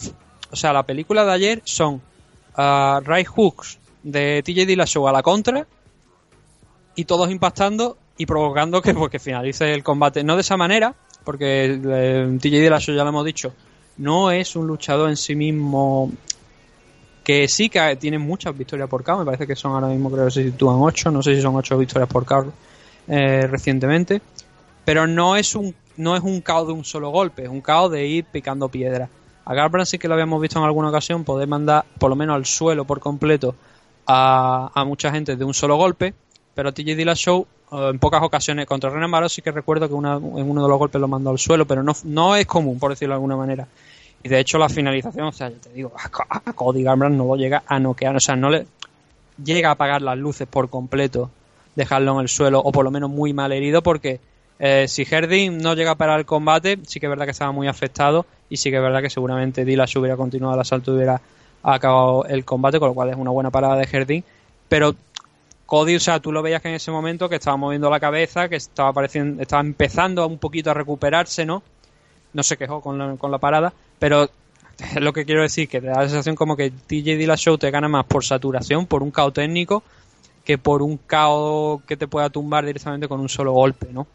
o sea, la película de ayer son uh, right hooks de TJ Dillashaw a la contra y todos impactando y provocando que, pues, que finalice el combate. No de esa manera, porque eh, TJ Dillashaw ya lo hemos dicho, no es un luchador en sí mismo que sí que tiene muchas victorias por KO, me parece que son ahora mismo creo que se sitúan 8, no sé si son 8 victorias por KO eh, recientemente, pero no es un no es un caos de un solo golpe, es un caos de ir picando piedra. A Garbrandt sí que lo habíamos visto en alguna ocasión poder mandar por lo menos al suelo por completo a, a mucha gente de un solo golpe, pero TJ Dillashaw eh, en pocas ocasiones contra Renan sí que recuerdo que en uno de los golpes lo mandó al suelo, pero no, no es común, por decirlo de alguna manera. Y de hecho la finalización, o sea, yo te digo, a, Cody Garbrandt no lo llega a noquear, o sea, no le llega a apagar las luces por completo, dejarlo en el suelo o por lo menos muy mal herido porque eh, si Herding no llega a parar el combate, sí que es verdad que estaba muy afectado y sí que es verdad que seguramente Dilas hubiera continuado el asalto y hubiera acabado el combate, con lo cual es una buena parada de Herding. Pero Cody, o sea, tú lo veías que en ese momento que estaba moviendo la cabeza, que estaba apareciendo, estaba empezando un poquito a recuperarse, ¿no? No se quejó con la, con la parada, pero es lo que quiero decir, que te da la sensación como que TJ Dillashaw te gana más por saturación, por un caos técnico, que por un caos que te pueda tumbar directamente con un solo golpe, ¿no?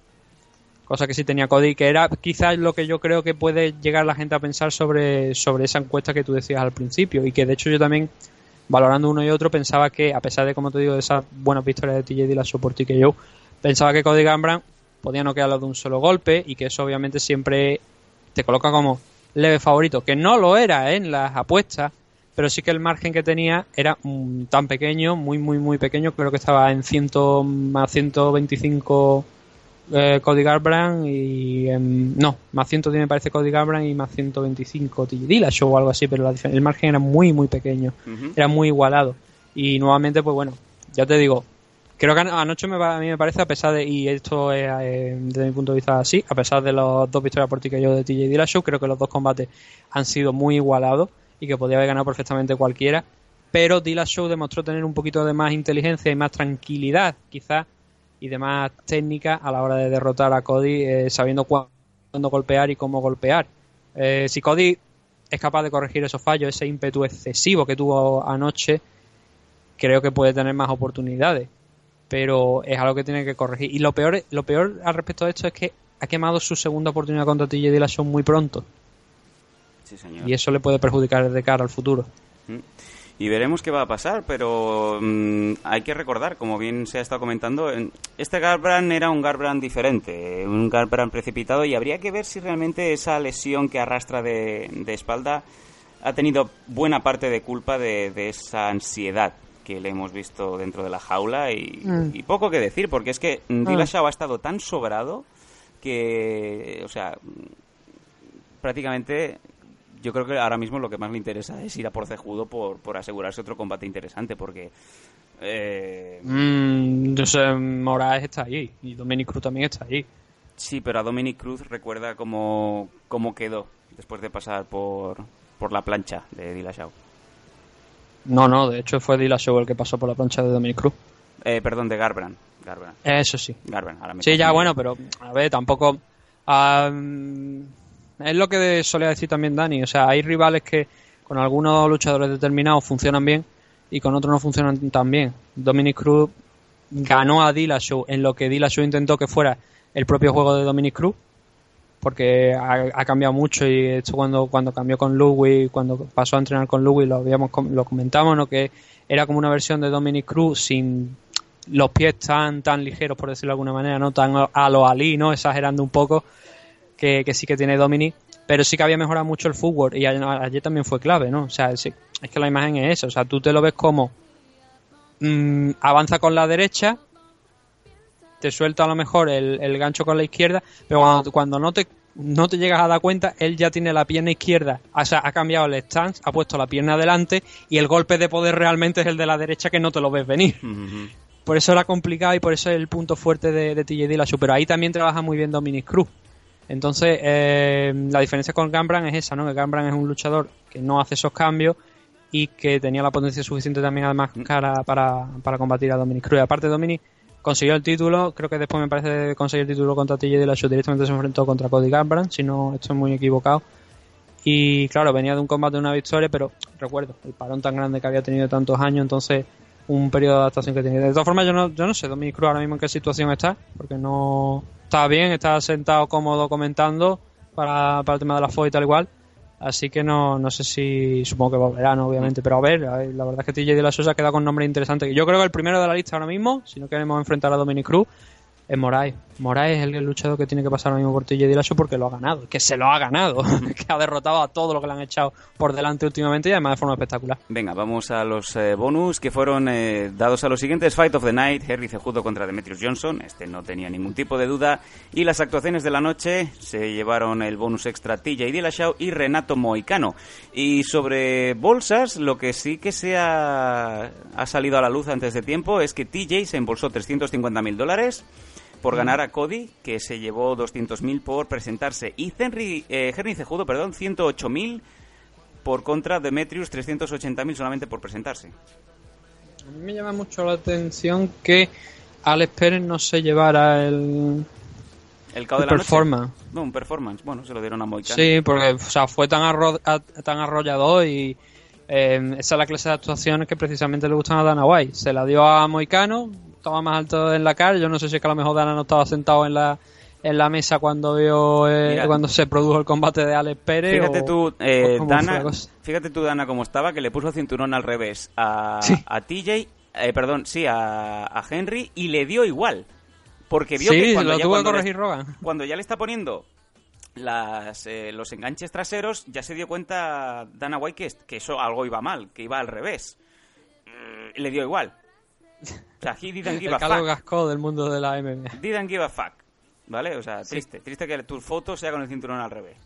Cosa que sí tenía Cody, que era quizás lo que yo creo que puede llegar la gente a pensar sobre, sobre esa encuesta que tú decías al principio. Y que de hecho yo también, valorando uno y otro, pensaba que, a pesar de, como te digo, de esas buenas victorias de TJ Dillashaw por ti que yo, pensaba que Cody Gambran podía no quedarlo de un solo golpe y que eso obviamente siempre te coloca como leve favorito, que no lo era en las apuestas, pero sí que el margen que tenía era mm, tan pequeño, muy, muy, muy pequeño, creo que estaba en 100 más 125 eh, Cody Garbrandt y no, más 110 me parece Cody Garbrandt y más 125 Dillashaw o algo así, pero el margen era muy muy pequeño, era muy igualado. Y nuevamente pues bueno, ya te digo, creo que anoche me, a mí me parece a pesar de y esto es eh, desde mi punto de vista así, a pesar de los dos victorias por yo de TJ Dillashaw, creo que los dos combates han sido muy igualados y que podía haber ganado perfectamente cualquiera, pero Dillashaw demostró tener un poquito de más inteligencia y más tranquilidad, quizás y demás técnicas a la hora de derrotar a Cody eh, sabiendo cuándo golpear y cómo golpear. Eh, si Cody es capaz de corregir esos fallos, ese ímpetu excesivo que tuvo anoche, creo que puede tener más oportunidades. Pero es algo que tiene que corregir. Y lo peor, lo peor al respecto de esto es que ha quemado su segunda oportunidad contra TJ Dillashaw muy pronto. Y eso le puede perjudicar de cara al futuro. Mm y veremos qué va a pasar, pero mm, hay que recordar, como bien se ha estado comentando, este Garbrandt era un Garbrandt diferente, un Garbrandt precipitado y habría que ver si realmente esa lesión que arrastra de, espalda ha tenido buena parte de culpa de, esa ansiedad que le hemos visto dentro de la jaula y, mm. poco que decir, porque es que mm. Dillashaw ha estado tan sobrado que, o sea, prácticamente yo creo que ahora mismo lo que más le interesa es ir a por cejudo por, por asegurarse otro combate interesante, porque... Eh... Mm, sé, Moraes está ahí y Dominic Cruz también está ahí. Sí, pero a Dominic Cruz recuerda cómo, cómo quedó después de pasar por, por la plancha de Dillashaw. No, no, de hecho fue Dillashaw el que pasó por la plancha de Dominic Cruz. Eh, perdón, de Garbrandt. Eso sí. Garbrandt, ahora sí, ya bueno, pero a ver, tampoco... Es lo que solía decir también Dani. O sea, hay rivales que con algunos luchadores determinados funcionan bien y con otros no funcionan tan bien. Dominic Cruz ganó a Dillashaw en lo que Dillashaw intentó que fuera el propio juego de Dominic Cruz porque ha, cambiado mucho y esto cuando cuando cambió con Louis cuando pasó a entrenar con Louis lo habíamos lo comentamos no que era como una versión de Dominic Cruz sin los pies tan tan ligeros por decirlo de alguna manera no tan a lo Ali no exagerando un poco que, sí que tiene Dominic, pero sí que había mejorado mucho el fútbol y ayer, también fue clave, ¿no? O sea, es, que la imagen es esa, o sea, tú te lo ves como mm, avanza con la derecha, te suelta a lo mejor el, gancho con la izquierda, pero cuando, no te no te llegas a dar cuenta, él ya tiene la pierna izquierda, o sea, ha cambiado el stance, ha puesto la pierna adelante y el golpe de poder realmente es el de la derecha que no te lo ves venir. Por eso era complicado y por eso es el punto fuerte de, de TJ Dillashaw, pero ahí también trabaja muy bien Dominic Cruz. Entonces, eh, la diferencia con Gambran es esa, ¿no? Que Gambran es un luchador que no hace esos cambios y que tenía la potencia suficiente también además cara para, para combatir a Dominic Cruz. Aparte Dominic consiguió el título, creo que después me parece conseguir el título contra TJ Dillashaw, directamente se enfrentó contra Cody Garbrandt, si no estoy muy equivocado. Y claro, venía de un combate de una victoria, pero recuerdo el parón tan grande que había tenido tantos años, entonces un periodo de adaptación que tenía. De todas formas, yo no, yo no sé Dominic Cruz ahora mismo en qué situación está, porque no está bien, está sentado cómodo comentando para, para el tema de la FO y tal igual. Así que no, no sé si, supongo que volverán, obviamente, pero a ver, la verdad es que TJ de la Sosa queda con nombre interesante. Yo creo que el primero de la lista ahora mismo, si no queremos enfrentar a Dominic Cruz, es Moraes. Moraes es el luchador que tiene que pasar ahora mismo por TJ Dillashaw porque lo ha ganado, que se lo ha ganado, que ha derrotado a todo lo que le han echado por delante últimamente y además de forma espectacular. Venga, vamos a los eh, bonus que fueron eh, dados a los siguientes. Fight of the Night, Henry Cejudo contra Demetrius Johnson, este no tenía ningún tipo de duda. Y las actuaciones de la noche se llevaron el bonus extra TJ Dillashaw y Renato Moicano. Y sobre bolsas, lo que sí que se ha, ha salido a la luz antes de tiempo es que TJ se embolsó 350 mil dólares por ganar a Cody, que se llevó 200.000 por presentarse. Y Henry, eh, Henry Cejudo, perdón, 108.000 por contra Demetrius, 380.000 solamente por presentarse. A mí me llama mucho la atención que Alex Pérez no se llevara el... El de la performance. No, un performance. Bueno, se lo dieron a Moicano. Sí, porque o sea, fue tan, arro tan arrollador y eh, esa es la clase de actuaciones que precisamente le gustan a Dana White. Se la dio a Moicano, estaba más alto en la cara. Yo no sé si es que a lo mejor Dana no estaba sentado en la, en la mesa cuando vio eh, cuando se produjo el combate de Alex Pérez. Fíjate tú, eh, Dana, fíjate tú, Dana, cómo estaba, que le puso el cinturón al revés a, a TJ, eh, perdón, sí, a, a, Henry y le dio igual. Porque vio que cuando, ya, cuando, le, cuando ya le está poniendo las, los enganches traseros, ya se dio cuenta Dana White que, que eso algo iba mal, que iba al revés. Mm, le dio igual. O sea, he didn't give el a fuck. del mundo de la MMA. Didn't give a fuck. ¿Vale? O sea, triste. Triste que tu foto sea con el cinturón al revés.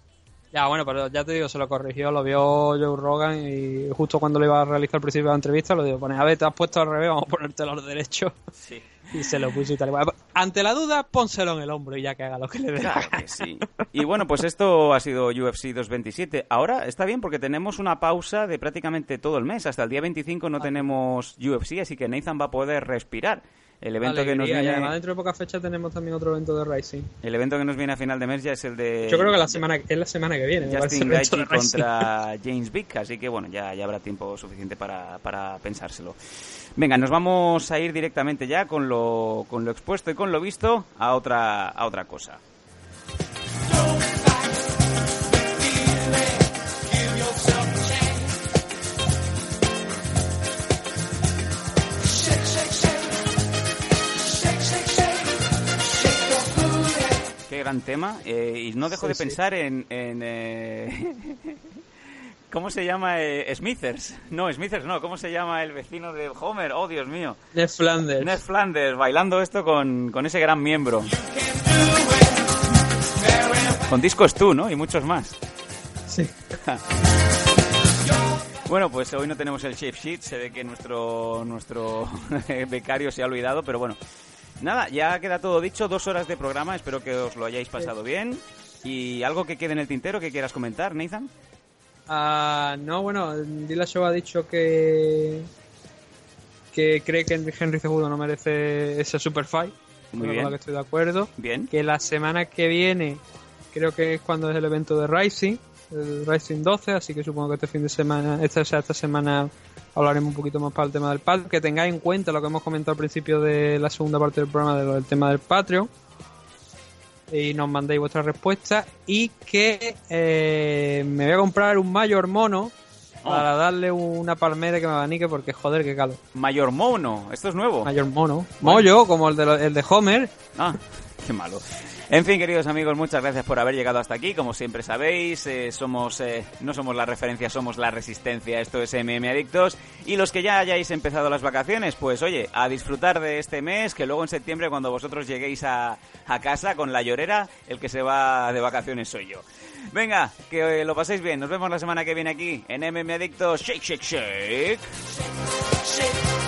Ya, bueno, pero ya te digo, se lo corrigió, lo vio Joe Rogan y justo cuando le iba a realizar el principio de la entrevista, lo digo, pone, a ver, te has puesto al revés, vamos a ponértelo al derecho. Sí. Y se lo puso y tal. ante la duda, pónselo en el hombro y ya que haga lo que le dé. Claro que sí. Y bueno, pues esto ha sido UFC 227. Ahora está bien porque tenemos una pausa de prácticamente todo el mes. Hasta el día 25 no tenemos UFC, así que Nathan va a poder respirar. El evento que nos viene... además dentro de poca fecha tenemos también otro evento de Racing. El evento que nos viene a final de mes ya es el de... Yo creo que la semana, es la semana que viene. Justin Gaethje contra James Vick, así que bueno, ya, ya habrá tiempo suficiente para, para pensárselo. Venga, nos vamos a ir directamente ya con lo, con lo expuesto y con lo visto a otra, a otra cosa. Qué gran tema. Eh, y no dejo de pensar en... en eh, ¿Cómo se llama eh, Smithers? No, Smithers no. ¿Cómo se llama el vecino de Homer? Oh, Dios mío. Ned Flanders. Ned Flanders, bailando esto con, con ese gran miembro. Con discos tú, ¿no? Y muchos más. Sí. Bueno, pues hoy no tenemos el shape sheet, se ve que nuestro, nuestro becario se ha olvidado, pero bueno. Nada, ya queda todo dicho, dos horas de programa, espero que os lo hayáis pasado bien. ¿Y algo que quede en el tintero que quieras comentar, Nathan? Uh, no, bueno, Show ha dicho que que cree que Henry Cejudo no merece ese super fight. Muy bien. Con que estoy de acuerdo. Bien. Que la semana que viene, creo que es cuando es el evento de Rising, el Rising 12, así que supongo que este fin de semana, esta, esta semana hablaremos un poquito más para el tema del Patreon. Que tengáis en cuenta lo que hemos comentado al principio de la segunda parte del programa del tema del Patreon y nos mandéis vuestra respuesta y que eh, me voy a comprar un mayor mono oh. para darle una palmera que me abanique porque joder que calo. Mayor mono, esto es nuevo. Mayor mono. Mollo, como el de, el de Homer. Ah, qué malo. En fin, queridos amigos, muchas gracias por haber llegado hasta aquí. Como siempre sabéis, eh, somos eh, no somos la referencia, somos la resistencia. Esto es MM Adictos. Y los que ya hayáis empezado las vacaciones, pues oye, a disfrutar de este mes, que luego en septiembre, cuando vosotros lleguéis a, casa con la llorera, el que se va de vacaciones soy yo. Venga, que eh, lo paséis bien. Nos vemos la semana que viene aquí en MM Adictos. shake, shake. shake. shake